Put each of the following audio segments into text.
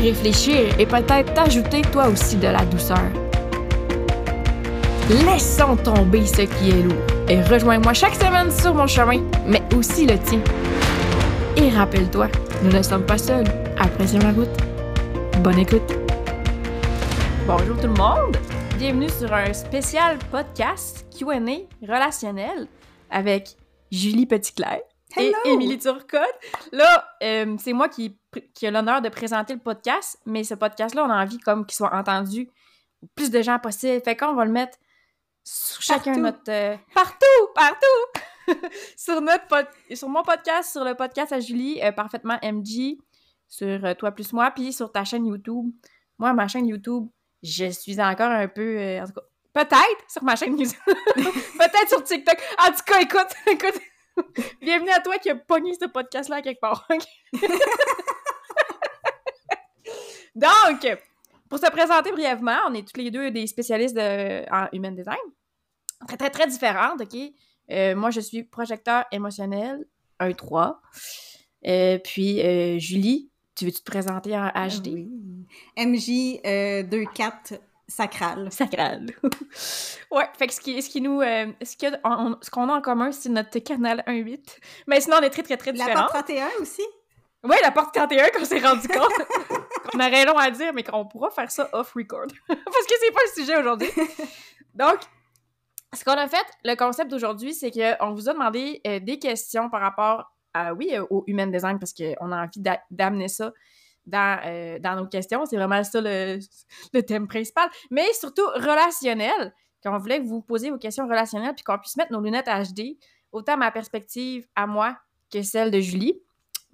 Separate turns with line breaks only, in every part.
réfléchir et peut-être t'ajouter toi aussi de la douceur. Laissons tomber ce qui est lourd et rejoins-moi chaque semaine sur mon chemin, mais aussi le tien. Et rappelle-toi, nous ne sommes pas seuls. Apprécions la route. Bonne écoute. Bonjour tout le monde. Bienvenue sur un spécial podcast Q&A relationnel avec Julie Petitclerc et Émilie Turcotte. Là, euh, c'est moi qui, qui ai l'honneur de présenter le podcast, mais ce podcast-là, on a envie comme qu'il soit entendu au plus de gens possible. Fait qu'on va le mettre sur chacun
Partout.
notre... euh, partout! Partout! sur, notre pod- sur mon podcast, sur le podcast à Julie, euh, Parfaitement MG, sur Toi plus moi, puis sur ta chaîne YouTube. Moi, ma chaîne YouTube, je suis encore un peu... en tout cas, peut-être sur ma chaîne YouTube. peut-être sur TikTok. En tout cas, écoute, écoute... Bienvenue à toi qui a pogné ce podcast-là quelque part. Donc, pour se présenter brièvement, on est tous les deux des spécialistes en human design. Très, très, très différentes, OK? Euh, moi, je suis projecteur émotionnel, 1-3. Euh, puis, euh, Julie, tu veux-tu te présenter en HD?
Ah oui. MJ24, Sacrale.
Sacrale. ouais, fait que ce qui, ce qui nous. Euh, ce qu'on a en commun, c'est notre canal 1.8. Mais sinon, on est très, très, très différents.
La porte 31 aussi?
Oui, la porte 31, qu'on s'est rendu compte. qu'on aurait long à dire, mais qu'on pourra faire ça off-record. Parce que c'est pas le sujet aujourd'hui. Donc, ce qu'on a fait, le concept d'aujourd'hui, c'est qu'on vous a demandé euh, des questions par rapport à, oui, euh, au human design, parce qu'on a envie d'amener ça dans, euh, dans nos questions. C'est vraiment ça le, le thème principal. Mais surtout relationnel, qu'on voulait que vous posiez vos questions relationnelles puis qu'on puisse mettre nos lunettes HD, autant ma perspective à moi que celle de Julie.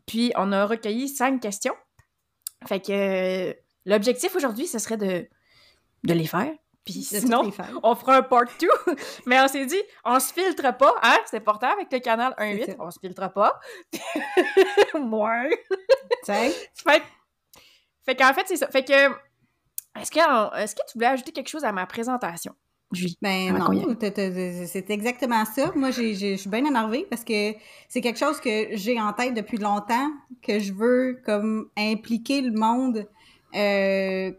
Puis, on a recueilli cinq questions. Fait que euh, l'objectif aujourd'hui, ce serait de, de les faire. Puis sinon, on fera un part 2. Mais on s'est dit, on se filtre pas, hein? C'est important avec le canal
C'est
1.8,
ça.
on se filtre pas.
Tiens,
Fait, fait qu'en fait, c'est ça. Fait que, est-ce que, est-ce que tu voulais ajouter quelque chose à ma présentation, Julie?
Ben non, c'est exactement ça. Moi, je suis bien énervée parce que c'est quelque chose que j'ai en tête depuis longtemps, que je veux comme impliquer le monde, euh,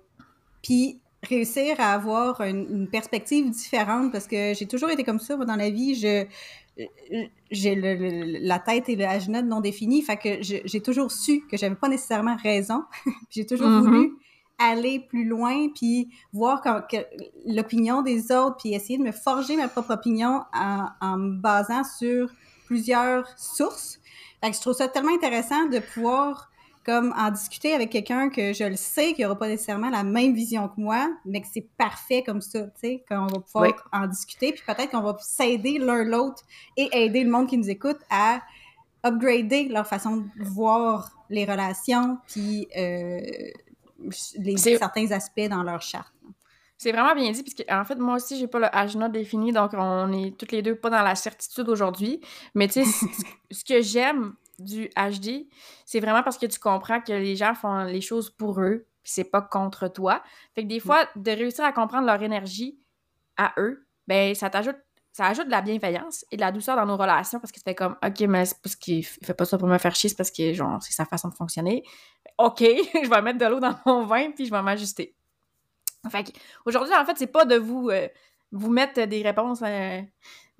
puis réussir à avoir une, une perspective différente parce que j'ai toujours été comme ça, moi, dans la vie. Je j'ai le- le- la tête et le agenda non définis, fait que j'ai toujours su que j'avais pas nécessairement raison. Puis j'ai toujours
Mhm.
voulu aller plus loin, puis voir l'opinion des autres, puis essayer de me forger ma propre opinion en, en me basant sur plusieurs sources. Fait que je trouve ça tellement intéressant de pouvoir comme en discuter avec quelqu'un que je le sais qu'il aura pas nécessairement la même vision que moi, mais que c'est parfait comme ça, tu sais, qu'on va pouvoir
Oui.
en discuter, puis peut-être qu'on va s'aider l'un l'autre et aider le monde qui nous écoute à upgrader leur façon de voir les relations, puis euh, les, certains aspects dans leur charte.
C'est vraiment bien dit, puisque en fait, moi aussi, j'ai pas le agenda défini, donc on est toutes les deux pas dans la certitude aujourd'hui. Mais tu sais, ce que j'aime du HD, c'est vraiment parce que tu comprends que les gens font les choses pour eux, puis c'est pas contre toi. Fait que des fois, de réussir à comprendre leur énergie à eux, ben ça t'ajoute ça ajoute de la bienveillance et de la douceur dans nos relations parce que tu fais comme OK, mais c'est parce qu'il fait pas ça pour me faire chier, c'est parce que genre c'est sa façon de fonctionner. OK, je vais mettre de l'eau dans mon vin puis je vais m'ajuster. Fait aujourd'hui, en fait, c'est pas de vous, euh, vous mettre des réponses euh,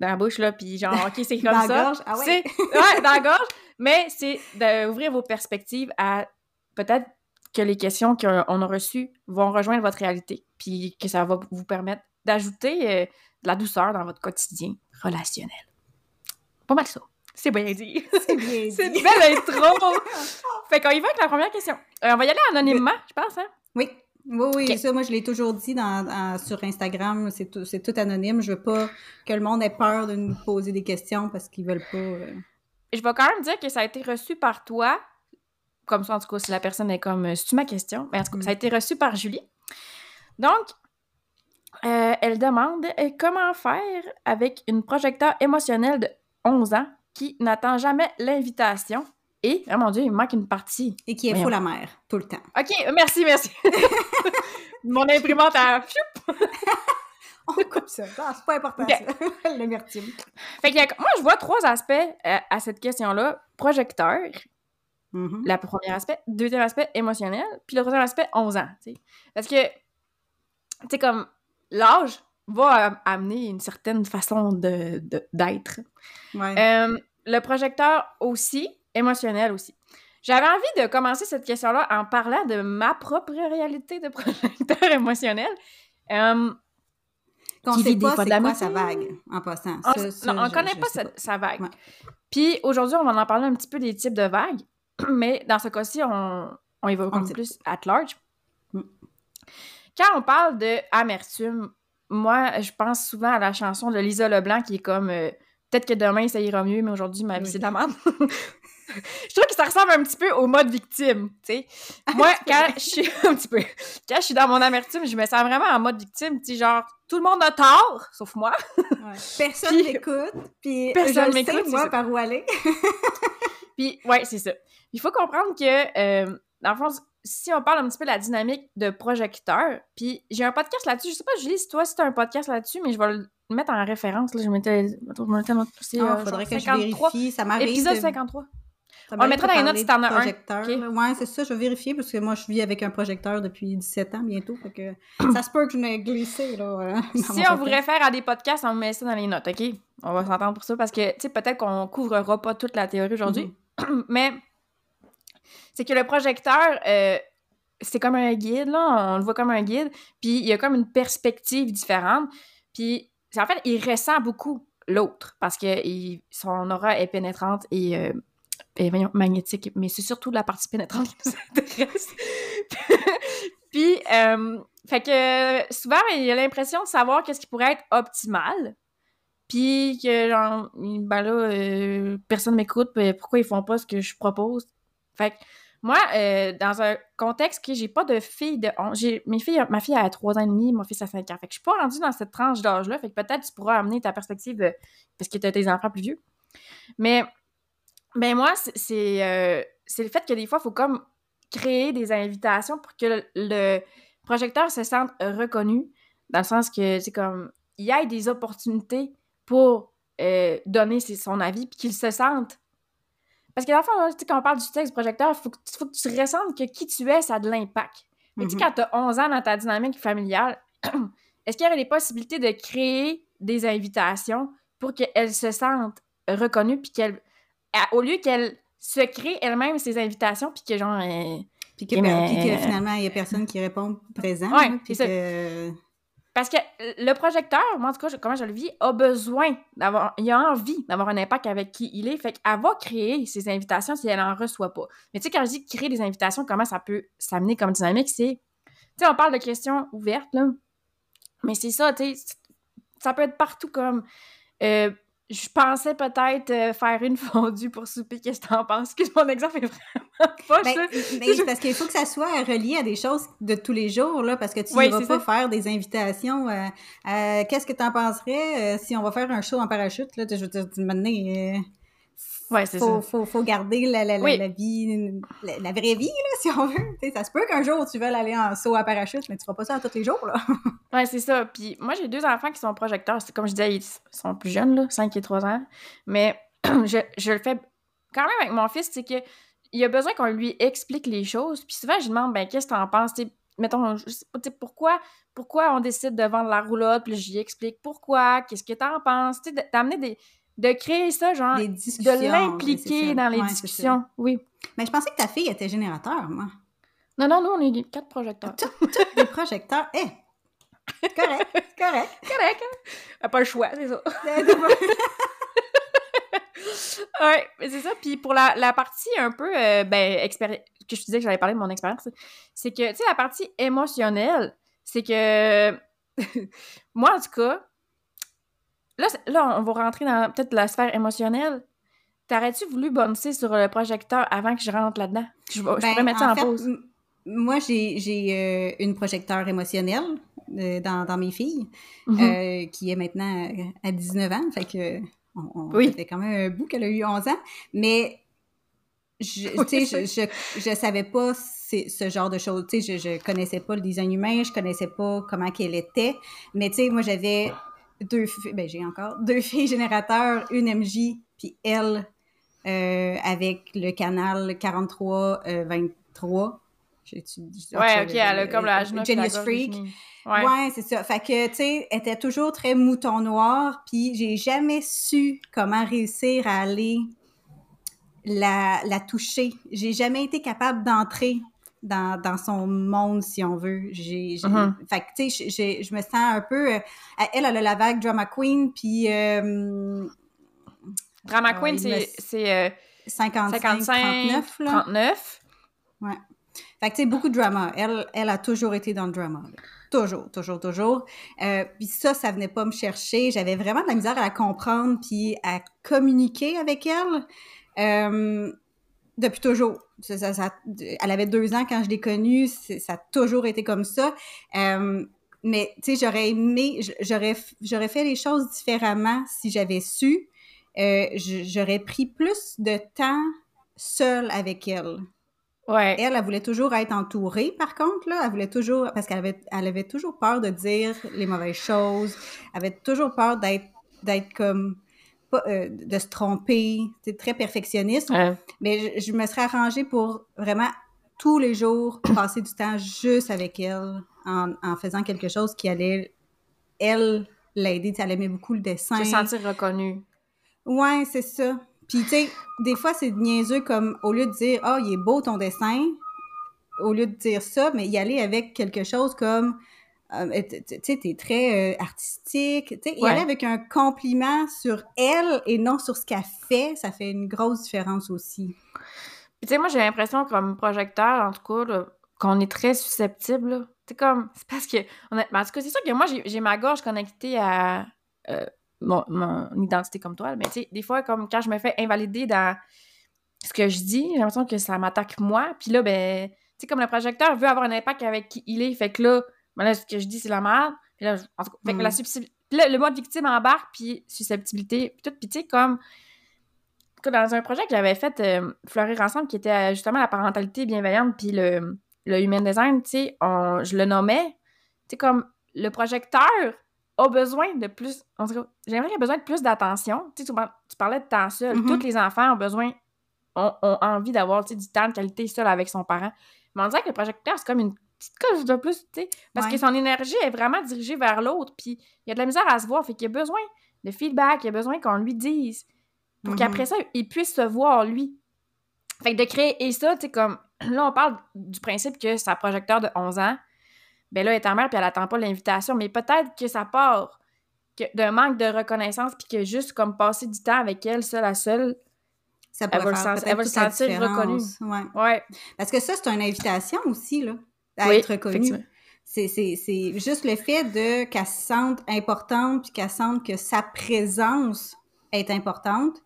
dans la bouche, là, puis genre, OK, c'est comme
Dans la
ça.
gorge, ah ouais.
Ouais, dans la gorge. Mais c'est d'ouvrir vos perspectives à peut-être que les questions qu'on a reçues vont rejoindre votre réalité, puis que ça va vous permettre d'ajouter euh, de la douceur dans votre quotidien relationnel. Pas mal ça. C'est bien dit.
C'est bien
C'est une
dit.
belle intro. fait qu'on y va avec la première question. Euh, on va y aller anonymement, je pense, hein?
Oui. Oui, oui, ça, moi, je l'ai toujours dit dans, dans- sur Instagram, c'est tout, c'est tout anonyme. Je veux pas que le monde ait peur de nous poser des questions parce qu'ils veulent pas. euh,
Je vais quand même dire que ça a été reçu par toi comme ça, en tout cas, si la personne est comme, c'est-tu ma question? Mais en tout cas,
Mm.
ça a été reçu par Julie. Donc, euh, elle demande euh, comment faire avec une projecteur émotionnelle de 11 ans qui n'attend jamais l'invitation? Et, oh mon Dieu, il me manque une partie.
Et qui est
Voyons.
fou la mère, tout le temps.
OK, merci, merci. Mon imprimante a...
On coupe ça. Ah, c'est pas important,
Ok.
ça. L'amertume.
Fait que y a- moi, je vois trois aspects euh, à cette question-là. Projecteur,
Mhm.
le premier aspect. Deuxième aspect, émotionnel. Puis le troisième aspect, 11 ans. Parce que, tu sais, comme l'âge va amener une certaine façon de- de- d'être.
Ouais.
Euh, le projecteur aussi, émotionnel aussi. J'avais envie de commencer cette question-là en parlant de ma propre réalité de projecteur émotionnel. Euh,
Qu'on sait pas c'est quoi sa vague, en passant.
on,
Ça, ça,
non, on
je-
connaît
je
pas
sais
sa, sa vague.
Ouais.
Puis aujourd'hui, on va en parler un petit peu des types de vagues, mais dans ce cas-ci, on, on
sait.
plus at large.
Mm.
Quand on parle de amertume, moi, je pense souvent à la chanson de Lisa Leblanc qui est comme euh, Peut-être que demain ça ira mieux, mais aujourd'hui ma vie
Oui.
c'est de la merde. je trouve que ça ressemble un petit peu au mode victime, tu sais. Moi, quand je suis un petit peu, quand je suis dans mon amertume, je me sens vraiment en mode victime, tu sais, genre tout le monde a tort, sauf moi.
Ouais. Personne m'écoute, puis
Personne m'écoute,
moi,
ça.
par où aller.
Puis, ouais, c'est ça. Il faut comprendre que, euh, dans le fond, si on parle un petit peu de la dynamique de projecteur, puis j'ai un podcast là-dessus. Je sais pas, Julie, si toi, si t'as un podcast là-dessus, mais je vais le mettre en référence. Là, je mettais. Je mettais notre- c'est,
Il
euh,
faudrait que je
53,
vérifie. Ça m'arrive.
Épisode
de-
53.
ça
On
m'arrive
mettra dans les notes si t'en as un.
Ouais, c'est ça, je vais vérifier parce que moi, je vis avec un projecteur depuis 17 ans bientôt. Fait que ça se peut que je n'ai glissé, là. euh,
Si on vous réfère à des podcasts, on met ça dans les notes, OK? On va s'entendre pour ça parce que, tu sais, peut-être qu'on couvrira pas toute la théorie aujourd'hui,
Mhm.
mais c'est que le projecteur, euh, c'est comme un guide, là, on le voit comme un guide, puis il y a comme une perspective différente, puis en fait, il ressent beaucoup l'autre parce que son aura est pénétrante et, euh, magnétique, mais c'est surtout la partie pénétrante qui nous intéresse. puis, euh, fait que souvent, il a l'impression de savoir qu'est-ce qui pourrait être optimal. Puis que, genre, ben là, euh, personne m'écoute, puis pourquoi ils font pas ce que je propose? Fait que moi, euh, dans un contexte que j'ai pas de fille de 11, j'ai, mes filles, ma fille a 3 ans et demi, mon fils a 5 ans. Fait que je suis pas rendue dans cette tranche d'âge-là. Fait que peut-être tu pourras amener ta perspective de- parce que tu as tes enfants plus vieux. Mais, ben moi, c'est, euh, le fait que des fois, il faut comme créer des invitations pour que le, projecteur se sente reconnu, dans le sens que c'est comme, il y ait des opportunités pour euh, donner son avis, puis qu'il se sente. Parce que dans le fond, quand on parle du texte projecteur, il faut, que tu- faut que tu ressentes que qui tu es, ça a de l'impact. Mais tu sais,
Mhm.
quand tu as 11 ans dans ta dynamique familiale, est-ce qu'il y aurait des possibilités de créer des invitations pour qu'elles se sentent reconnues, puis qu'elles, au lieu qu'elles se créent elles-mêmes ces invitations, puis que genre. euh,
Puis que,
Ok, mais-
puis que finalement, il n'y a personne qui répond présent.
Ouais,
là, puis
c'est ça.
que-
Parce que le projecteur, moi en tout cas, comment je le vis, a besoin d'avoir, il a envie d'avoir un impact avec qui il est. Fait qu'elle va créer ses invitations si elle en reçoit pas. Mais tu sais, quand je dis créer des invitations, comment ça peut s'amener comme dynamique, c'est, tu sais, on parle de questions ouvertes, là. Mais c'est ça, tu sais, ça peut être partout comme, euh, je pensais peut-être euh, faire une fondue pour souper, qu'est-ce que t'en penses? Excuse, mon exemple est vraiment pas
Ben,
ça.
ben, c'est parce qu'il faut que ça soit relié à des choses de tous les jours, là, parce que tu ne
Oui,
vas pas
ça.
faire des invitations. euh, euh, Qu'est-ce que tu en penserais si on va faire un show en parachute? Là, je veux dire, tu-
Ouais, c'est
faut,
ça.
faut, faut garder la, la, la,
Oui.
la vie, la, la vraie vie, là, si on veut. Tu sais, ça se peut qu'un jour, tu veuilles aller en saut à parachute, mais tu feras pas ça à tous les jours. Là.
Ouais, c'est ça. Puis moi, j'ai deux enfants qui sont projecteurs. C'est comme je disais, ils sont plus jeunes, là, 5 et 3 ans. Mais je, je le fais quand même avec mon fils, c'est que il a besoin qu'on lui explique les choses. Puis souvent, je lui demande, ben, qu'est-ce que t'en penses? Tu sais, mettons, je sais pas, tu sais, pourquoi, pourquoi on décide de vendre la roulotte? Puis j'y explique pourquoi, qu'est-ce que t'en penses? Tu d'amener des. De créer ça, genre.
Des
de l'impliquer dans les
Ouais,
discussions. Oui.
Mais je pensais que ta fille était générateur, moi.
Non, non, nous, on est quatre projecteurs.
Des projecteurs. Eh! Correct, correct.
Correct, hein? Pas le choix, c'est ça. Ouais, mais c'est ça. Puis pour la, la partie un peu, euh, ben, expéri- que je te disais que j'allais parler de mon expérience, c'est que, tu sais, la partie émotionnelle, c'est que, moi, en tout cas, là, là, on va rentrer dans peut-être la sphère émotionnelle. T'aurais-tu voulu boncer sur le projecteur avant que je rentre là-dedans? Je, je
Ben,
pourrais mettre ça en,
fait,
pause.
Moi, j'ai euh, une projecteur émotionnelle euh, dans, dans mes filles,
Mhm.
euh, qui est maintenant euh, à 19 ans. Fait que on,
Oui.
quand même un bout qu'elle a eu 11 ans. Mais je,
Oui,
je, je, je savais pas ce genre de choses. Je, je connaissais pas le design humain, je connaissais pas comment qu'elle était. Mais tu sais, moi, j'avais deux filles, ben j'ai encore deux filles générateurs, une MJ, puis elle euh, avec le canal 43 euh, 23. J'ai- tu- je-
Ouais, ok, elle a comme la
Genius Freak.
Ouais.
Ouais, c'est ça. Fait que, tu sais, elle était toujours très mouton noir, puis j'ai jamais su comment réussir à aller la, la toucher. J'ai jamais été capable d'entrer dans, dans son monde, si on veut. J'ai, j'ai-
Mhm.
Fait que, tu sais, je me sens un peu... euh, elle, elle a la vague Drama Queen, puis euh,
Drama
Ah,
Queen, c'est c'est, euh,
55,
55,
39, là.
39.
Fait que, tu sais, beaucoup de drama. Elle, elle a toujours été dans le drama. là. Toujours, toujours, toujours. Euh, puis ça, ça venait pas me chercher. J'avais vraiment de la misère à la comprendre puis à communiquer avec elle. Depuis toujours. Ça- ça- ça- elle avait deux ans quand je l'ai connue. Ça a toujours été comme ça. Euh, mais, tu sais, j'aurais aimé... J'aurais j'aurais fait les choses différemment si j'avais su. Euh, j'aurais pris plus de temps seule avec elle.
Ouais.
Elle, elle voulait toujours être entourée, par contre, là. Elle voulait toujours, parce qu'elle avait, elle avait toujours peur de dire les mauvaises choses. Elle avait toujours peur d'être, d'être comme, de se tromper. C'est très perfectionniste.
Ouais.
Mais je, je me serais arrangée pour vraiment tous les jours passer du temps juste avec elle en, en faisant quelque chose qui allait, elle, l'aider. Elle aimait beaucoup le dessin.
Se sentir reconnu.
Ouais, c'est ça. Puis, tu sais, des fois, c'est niaiseux comme, au lieu de dire, ah, il est beau ton dessin, au lieu de dire ça, mais y aller avec quelque chose comme, euh, tu sais, t'es très euh, artistique. Tu sais, y
Ouais.
aller avec un compliment sur elle et non sur ce qu'elle fait, ça fait une grosse différence aussi.
Puis, tu sais, moi, j'ai l'impression, comme projecteur, en tout cas, qu'on est très susceptible. C'est comme. C'est parce que. Honnêtement, en tout cas, c'est sûr que moi, j'ai ma gorge connectée à euh, mon, mon identité comme toi. Mais, tu sais, des fois, comme quand je me fais invalider dans ce que je dis, j'ai l'impression que ça m'attaque moi. Puis là, ben. Tu sais, comme le projecteur veut avoir un impact avec qui il est. Fait que là, là ce que je dis, c'est la merde. Puis là, je- en tout cas, fait que
Mm.
la susceptibilité. Là, le mode victime embarque, puis susceptibilité, puis tout. Puis, tu sais, comme dans un projet que j'avais fait euh, fleurir ensemble qui était euh, justement la parentalité bienveillante puis le, le human design, tu sais, on- je le nommais, tu sais, comme le projecteur a besoin de plus, j'aimerais qu'il ait besoin de plus d'attention. Tu sais, tu par- tu parlais de temps seul.
Mhm.
Tous les enfants ont besoin, ont, ont envie d'avoir, tu sais, du temps de qualité seul avec son parent. Mais on dirait que le projecteur, c'est comme une petite coche de plus, tu sais, parce
Ouais.
que son énergie est vraiment dirigée vers l'autre, puis il y a de la misère à se voir, fait qu'il a besoin de feedback, il a besoin qu'on lui dise pour
Mhm.
qu'après ça, il puisse se voir lui. Fait que de créer et ça, tu sais, comme là, on parle du principe que sa projecteur de 11 ans, ben là, elle est en mère puis elle attend pas l'invitation, mais peut-être que ça part d'un manque de reconnaissance puis que juste comme passer du temps avec elle, seule à seule,
Ça
Elle va le sens- elle va sentir reconnue.
Ouais.
ouais,
Parce que ça, c'est une invitation aussi, là, à
Oui,
être reconnue.
effectivement.
C'est, c'est, c'est juste le fait de qu'elle se sente importante puis qu'elle sente que sa présence est importante.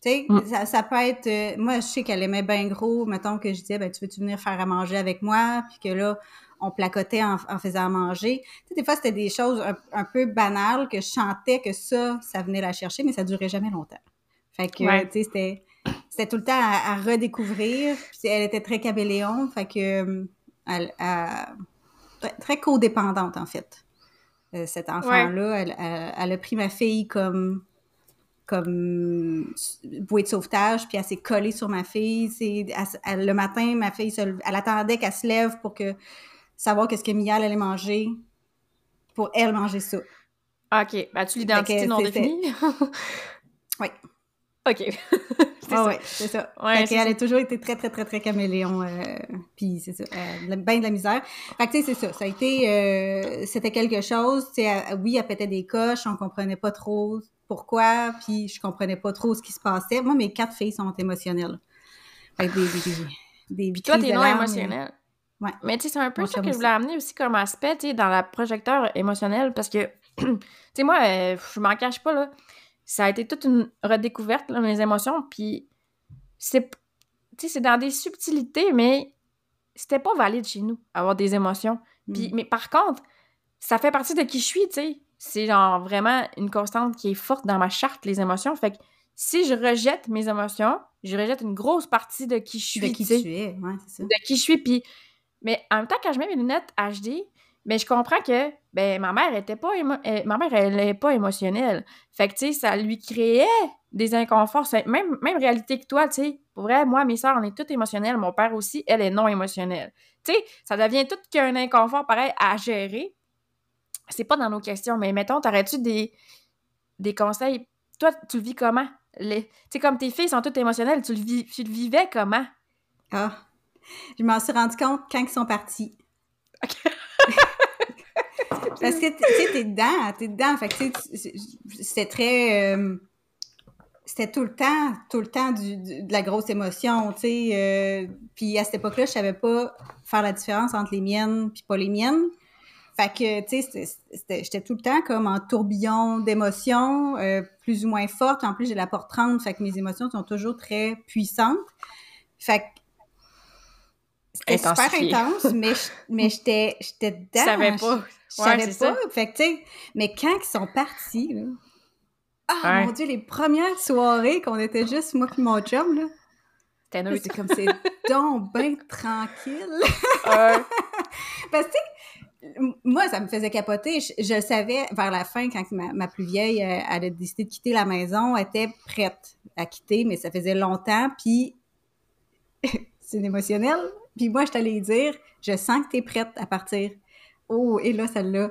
Tu sais,
Mm.
ça, ça peut être... euh, moi, je sais qu'elle aimait bien gros, mettons que je disais, ben, tu veux-tu venir faire à manger avec moi? Puis que là, on placotait en, en faisant à manger. Tu sais, des fois, c'était des choses un, un peu banales que je sentais que ça, ça venait la chercher, mais ça durait jamais longtemps. Fait que,
Ouais.
tu sais, c'était... C'était tout le temps à, à redécouvrir. Puis elle était très caméléon, fait que... Elle, elle- très, codépendante, en fait. Euh, cet enfant-là, elle, elle- elle a pris ma fille comme comme bouée de sauvetage, puis elle s'est collée sur ma fille. Elle- le matin, ma fille, se elle attendait qu'elle se lève pour que savoir qu'est-ce que Mia allait manger, pour elle manger ça.
OK. Ben, tu l'identité non définie?
Oui.
OK. c'est
Ah
ça.
ouais, c'est ça.
Ouais,
fait
ça.
a toujours été très, très, très, très caméléon. euh, puis c'est ça, euh, ben de la misère. Fait que tu sais, c'est ça. Ça a été... euh, C'était quelque chose. Tu sais, elle- oui, elle pétait des coches. On comprenait pas trop pourquoi. Puis je comprenais pas trop ce qui se passait. Moi, mes quatre filles sont émotionnelles. Fait que des... des, des, des
toi, t'es non
larmes,
émotionnel.
Ouais.
Mais tu sais, c'est un peu
Mon
ça que je voulais amener aussi comme aspect, tu sais, dans la projecteur émotionnelle, parce que, tu sais, moi, euh, je m'en cache pas, là. Ça a été toute une redécouverte, là, mes émotions, puis c'est, c'est dans des subtilités, mais c'était pas valide chez nous, avoir des émotions. Puis,
Mm.
mais par contre, ça fait partie de qui je suis, tu sais. C'est genre vraiment une constante qui est forte dans ma charte, les émotions. Fait que si je rejette mes émotions, je rejette une grosse partie de qui je suis,
De qui
tu
es, ouais, c'est ça.
de qui je suis. Puis, mais en même temps, quand je mets mes lunettes HD, ben, je comprends que ben, ma mère était pas émo- euh, ma mère, elle est pas émotionnelle. Fait que, tu sais, ça lui créait des inconforts. Même, même réalité que toi, tu sais. Pour vrai, moi, mes soeurs, on est toutes émotionnelles. Mon père aussi, elle est non émotionnelle. Tu sais, ça devient tout qu'un inconfort pareil à gérer. C'est pas dans nos questions, mais mettons, t'aurais-tu des, des conseils? Toi, tu le vis comment? Les... Tu sais, comme tes filles sont toutes émotionnelles, tu le, vis... tu le vivais comment?
Ah, je m'en suis rendu compte quand ils sont partis. Parce que, tu sais, t'es dedans, t'es dedans. Fait que, tu sais, c'était très... euh, c'était tout le temps, tout le temps du, du- de la grosse émotion, tu sais. euh, puis à cette époque-là, je savais pas faire la différence entre les miennes puis pas les miennes. Fait que, tu sais, j'étais tout le temps comme en tourbillon d'émotions, euh, plus ou moins fortes. En plus, j'ai la porte 30, fait que mes émotions sont toujours très puissantes. Fait que c'était super intense, mais, je- mais j'étais j'étais dedans.
Tu savais pas.
Je
Ouais,
savais pas. Fait que, tu sais, mais quand ils sont partis, là, ah,
Ouais.
mon Dieu, les premières soirées qu'on était juste moi et mon chum, là,
C'était
comme c'est donc bien tranquille. Parce que, moi, ça me faisait capoter. Je, savais vers la fin, quand ma, ma plus vieille, euh, elle a décidé de quitter la maison, elle était prête à quitter, mais ça faisait longtemps, puis c'est une émotionnelle. Puis moi, je t'allais dire, je sens que tu es prête à partir. Oh, et là, ça l'a,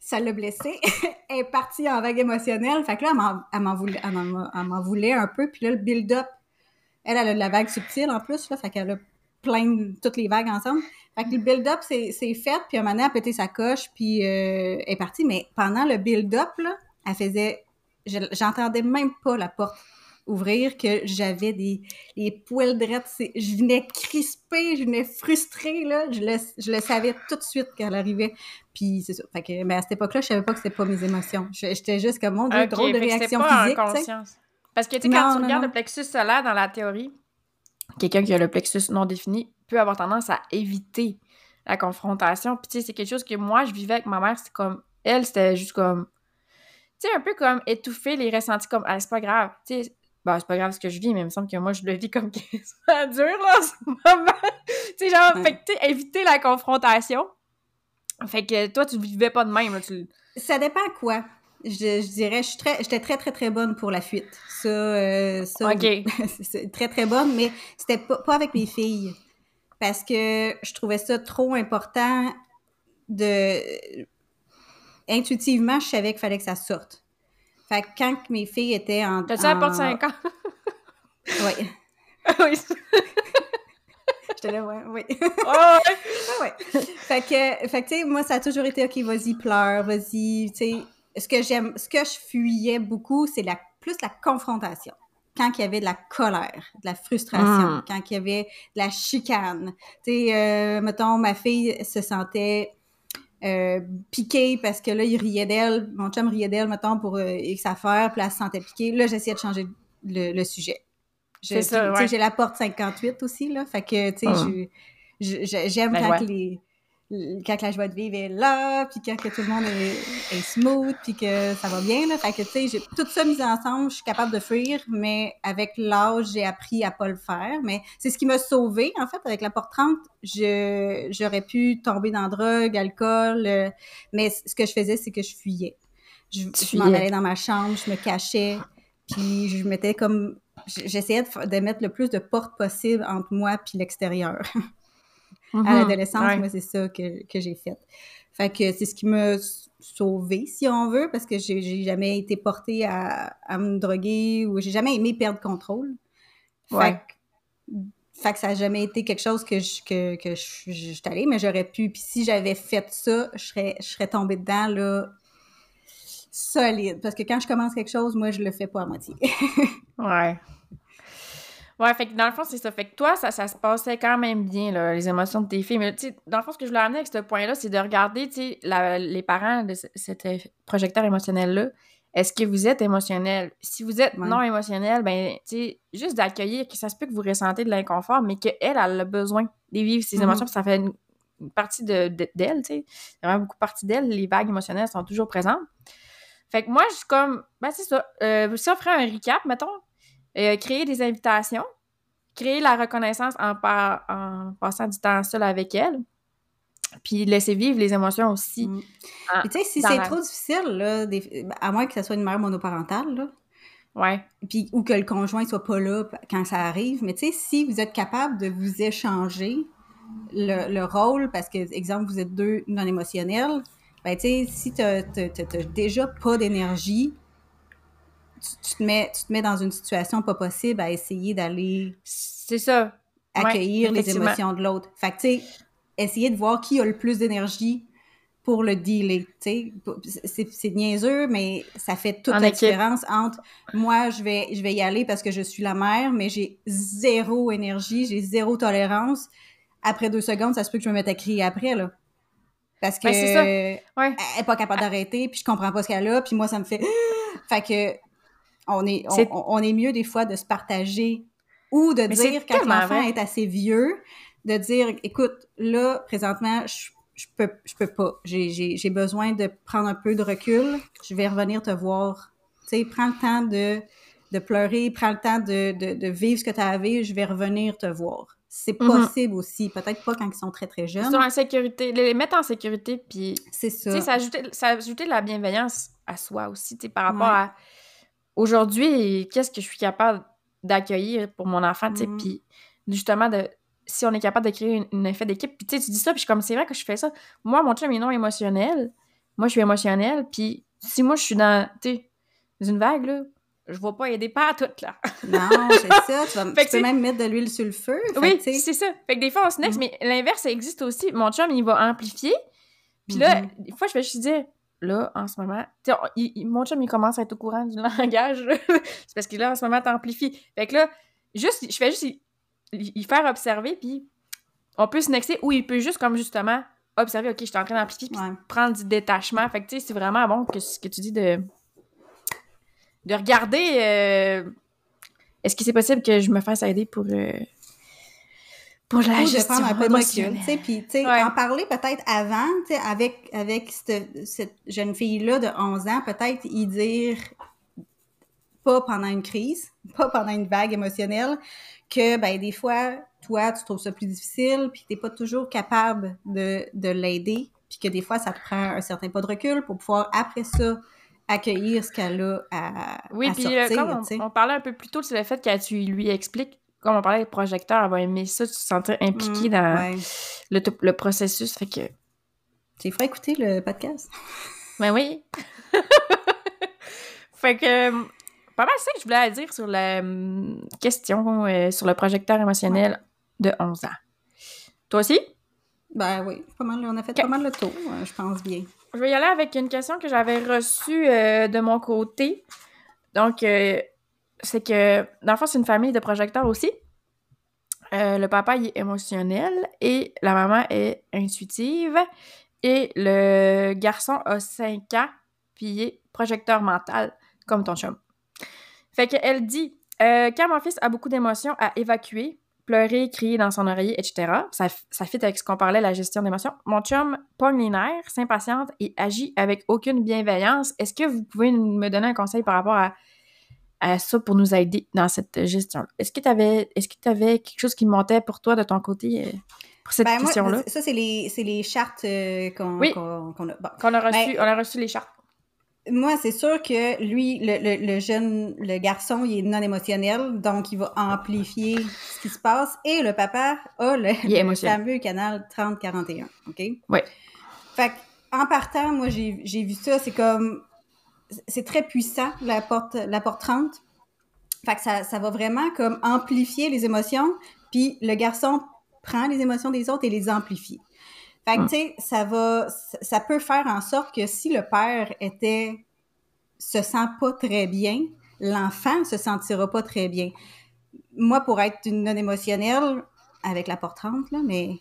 ça l'a blessée. elle est partie en vague émotionnelle. Fait que là, elle m'en, voulait, voulait un peu. Puis là, le build-up, elle, a de la vague subtile en plus, là. Fait qu'elle a plein de toutes les vagues ensemble. Fait que le build-up, c'est, fait. Puis un moment donné, elle a pété sa coche, puis euh, elle est partie. Mais pendant le build-up, là, elle faisait... je- j'entendais même pas la porte ouvrir, que j'avais des les poils drettes. c'est- Je venais crispée, je venais frustrée, là. Je le, je le savais tout de suite quand elle arrivait. Puis c'est ça. Fait que, mais à cette époque-là, je savais pas que c'était pas mes émotions. J'étais juste comme, mon Dieu, drôle de réaction
pas
physique,
en
tu sais.
conscience. Parce que, tu sais,
Non,
quand tu
non,
regardes
non.
le plexus solaire dans la théorie, quelqu'un qui a le plexus non défini peut avoir tendance à éviter la confrontation. Puis, tu sais, c'est quelque chose que moi, je vivais avec ma mère. C'était comme... Elle, c'était juste comme... Tu sais, un peu comme étouffer les ressentis comme... Ah, c'est pas grave. Tu sais, bah, c'est pas grave ce que je vis, mais il me semble que moi, je le vis comme que ça dur, là, en ce moment. tu sais, genre,
Ouais.
fait éviter la confrontation. Fait que toi, tu le vivais pas de même, là, tu...
Ça dépend quoi. Je, je dirais, je suis très- j'étais très, très, très bonne pour la fuite. Ça, euh, ça
OK.
oui. c'est très, très bonne, mais c'était pas, pas avec mes filles. Parce que je trouvais ça trop important de... Intuitivement, je savais qu'il fallait que ça sorte. Fait que quand mes filles étaient en...
T'as-tu la
en-
5 ans?
Ouais.
oui.
J'étais là, ouais, oui.
Oh, ouais.
Ah ouais. Fait que, fait que, tu sais, moi, ça a toujours été, OK, vas-y, pleure, vas-y, tu sais. Ce que j'aime, ce que je fuyais beaucoup, c'est la, plus la confrontation. Quand il y avait de la colère, de la frustration,
Mm.
quand il y avait de la chicane. Tu sais, euh, mettons, ma fille se sentait euh, piquée parce que là, il riait d'elle, mon chum riait d'elle, mettons, pour euh, X affaires, puis elle se sentait piquée. Là, j'essayais de changer le, le sujet. Je-
C'est ça,
puis, tu sais,
ouais.
J'ai la porte 58 aussi, là. Fait que, tu sais, je- je- je- j'aime
Ben
quand,
ouais.
les, quand que la joie de vivre est là, puis quand que tout le monde est, est smooth, puis que ça va bien, là. Fait que, tu sais, j'ai tout ça mis ensemble, je suis capable de fuir, mais avec l'âge, j'ai appris à pas le faire. Mais c'est ce qui m'a sauvée, en fait, avec la porte 30. Je, j'aurais pu tomber dans drogue, alcool, euh, mais ce que je faisais, c'est que je fuyais. Je, m'en allais dans ma chambre, je me cachais, puis je mettais comme... J'essayais de mettre le plus de portes possible entre moi puis l'extérieur à
Mhm.
l'adolescence,
Ouais.
moi, c'est ça que, que j'ai fait. Fait que c'est ce qui m'a sauvée, si on veut, parce que j'ai jamais été portée à, à me droguer ou j'ai jamais aimé perdre contrôle. Fait,
Ouais.
que, fait que ça n'a jamais été quelque chose que je, que, que je, je, je suis allée, mais j'aurais pu. Puis si j'avais fait ça, je serais, je serais tombée dedans, là, solide. Parce que quand je commence quelque chose, moi, je le fais pas à moitié.
Ouais. Ouais, fait que dans le fond, c'est ça. Fait que toi, ça, ça se passait quand même bien, là, les émotions de tes filles. Mais tu sais, dans le fond, ce que je voulais amener avec ce point-là, c'est de regarder, tu les parents de ce- cet projecteur émotionnel-là. est-ce que vous êtes émotionnel? Si vous êtes
Ouais.
non émotionnel, ben, tu sais, juste d'accueillir que ça se peut que vous ressentez de l'inconfort, mais qu'elle, elle a besoin de vivre ses
Mhm.
émotions, puis ça fait une, une partie de, de- d'elle, tu sais. C'est vraiment beaucoup partie d'elle. Les vagues émotionnelles sont toujours présentes. Fait que moi, je suis comme, ben, c'est ça. Euh, si on ferait un recap, mettons, euh, créer des invitations, créer la reconnaissance en, par- en passant du temps seul avec elle, puis laisser vivre les émotions aussi.
Mm. Puis tu sais, si c'est
la-
trop difficile, là, des- à moins que ce soit une mère monoparentale, là,
Ouais.
puis ou que le conjoint soit pas là quand ça arrive, mais tu sais, si vous êtes capable de vous échanger le, le rôle, parce que, exemple, vous êtes deux non émotionnels, ben tu sais, si t'as- t'as déjà pas d'énergie, tu, tu te mets, tu te mets dans une situation pas possible à essayer d'aller
C'est ça. Ouais,
accueillir les émotions de l'autre. Fait que, tu sais, essayer de voir qui a le plus d'énergie pour le dealer, tu sais. C'est c'est niaiseux, mais ça fait toute
En
la
équipe.
différence entre moi, je vais, je vais y aller parce que je suis la mère, mais j'ai zéro énergie, j'ai zéro tolérance. Après deux secondes, ça se peut que je me mette à crier après, là. Parce que
Ben, c'est ça.
elle
Ouais.
est pas capable d'arrêter, puis je comprends pas ce qu'elle a, puis moi, ça me fait... fait que on est, on,
C'est-
on- on est mieux des fois de se partager ou de
Mais
dire quand l'enfant est assez vieux, de dire, écoute, là, présentement, je, je peux, je peux pas. J'ai- besoin de prendre un peu de recul. Je vais revenir te voir. Tu sais, prends le temps de, de pleurer, prends le temps de, de, de vivre ce que tu as à vivre. Je vais revenir te voir. C'est
Mhm.
possible aussi. Peut-être pas quand ils sont très, très
Ils
jeunes.
sont en sécurité, les mettre en sécurité, puis
C'est
tu
ça.
sais, ça ajouter, ça ajouter de la bienveillance à soi aussi, tu sais, par rapport
Ouais.
à aujourd'hui, qu'est-ce que je suis capable d'accueillir pour mon enfant, tu sais,
Mhm.
puis justement, de, si on est capable de créer un effet d'équipe, puis tu sais, tu dis ça, puis je suis comme, c'est vrai que je fais ça. Moi, mon chum est non émotionnel, moi, je suis émotionnelle, puis si moi, je suis dans, tu sais, dans une vague, là, je vais pas aider pas à toutes, là.
Non, c'est ça. Tu, vas- tu peux même mettre de l'huile sur le feu.
Oui, c'est ça. Fait que des fois, on se nexe,
Mhm.
mais l'inverse, ça existe aussi. Mon chum, il va amplifier. Puis là,
Mhm.
des fois, je vais juste dire, là, en ce moment, on- il- il- mon chum, il commence à être au courant du langage. c'est parce que là, en ce moment, t'amplifies. Fait que là, juste, je fais juste y faire observer, puis on peut se nexer, ou il peut juste, comme justement, observer, OK, je suis en train d'amplifier, puis
Ouais.
prendre du détachement. Fait que, tu sais, c'est vraiment bon que ce que tu dis de, de regarder euh, est-ce que c'est possible que je me fasse aider pour, euh, pour la
Ou de
gestion
prendre un peu de recul,
émotionnelle?
tu sais, puis tu sais,
Ouais.
en parler peut-être avant, tu sais, avec, avec cette, cette jeune fille-là de 11 ans, peut-être y dire, pas pendant une crise, pas pendant une vague émotionnelle, que, ben, des fois, toi, tu trouves ça plus difficile, puis t'es pas toujours capable de, de l'aider, puis que des fois, ça te prend un certain pas de recul pour pouvoir, après ça, accueillir ce qu'elle a à,
Oui,
à
puis
sortir,
euh, comme
tu sais.
on, on parlait un peu plus tôt, c'est le fait que tu lui expliques, comme on parlait avec projecteur, elle va aimer ça, tu te sentir impliqué
Mm,
dans
ouais.
le, processus. Fait que,
Tu ferais écouter le podcast?
ben oui. fait que, euh, pas mal ça que je voulais dire sur la hum, question euh, sur le projecteur émotionnel de 11 ans. Toi aussi?
Ben oui, pas mal, on a fait pas mal le tour, euh, je pense bien.
Je vais y aller avec une question que j'avais reçue euh, de mon côté. Donc, euh, c'est que, dans le fond, c'est une famille de projecteurs aussi. Euh, le papa il est émotionnel et la maman est intuitive. Et le garçon a 5 ans, puis il est projecteur mental, comme ton chum. Fait qu'elle dit euh, Quand mon fils a beaucoup d'émotions à évacuer, pleurer, crier dans son oreiller, etc., ça, ça fit avec ce qu'on parlait, la gestion d'émotions, mon chum pogne les s'impatiente et agit avec aucune bienveillance. Est-ce que vous pouvez me donner un conseil par rapport à, à ça pour nous aider dans cette gestion Est-ce que tu avais, est-ce que avais quelque chose qui montait pour toi de ton côté euh, pour cette
Ben,
question-là
ça, c'est les, c'est les chartes euh, qu'on
Oui.
a. Bon.
Qu'on a reçu,
Ben,
on a reçu les chartes.
Moi, c'est sûr que lui, le, le- le jeune, le garçon, il est non émotionnel, donc il va amplifier ce qui se passe. Et le papa a le, le fameux canal 30-41. OK?
Oui.
Fait en partant, moi, j'ai j'ai vu ça, c'est comme. C'est très puissant, la porte, la porte 30. Fait que ça, ça va vraiment comme amplifier les émotions, puis le garçon prend les émotions des autres et les amplifie. Fait que,
Mm.
tu sais, ça va, ça, peut faire en sorte que si le père était, se sent pas très bien, l'enfant se sentira pas très bien. Moi, pour être une non émotionnelle, avec la porte 30, là, mais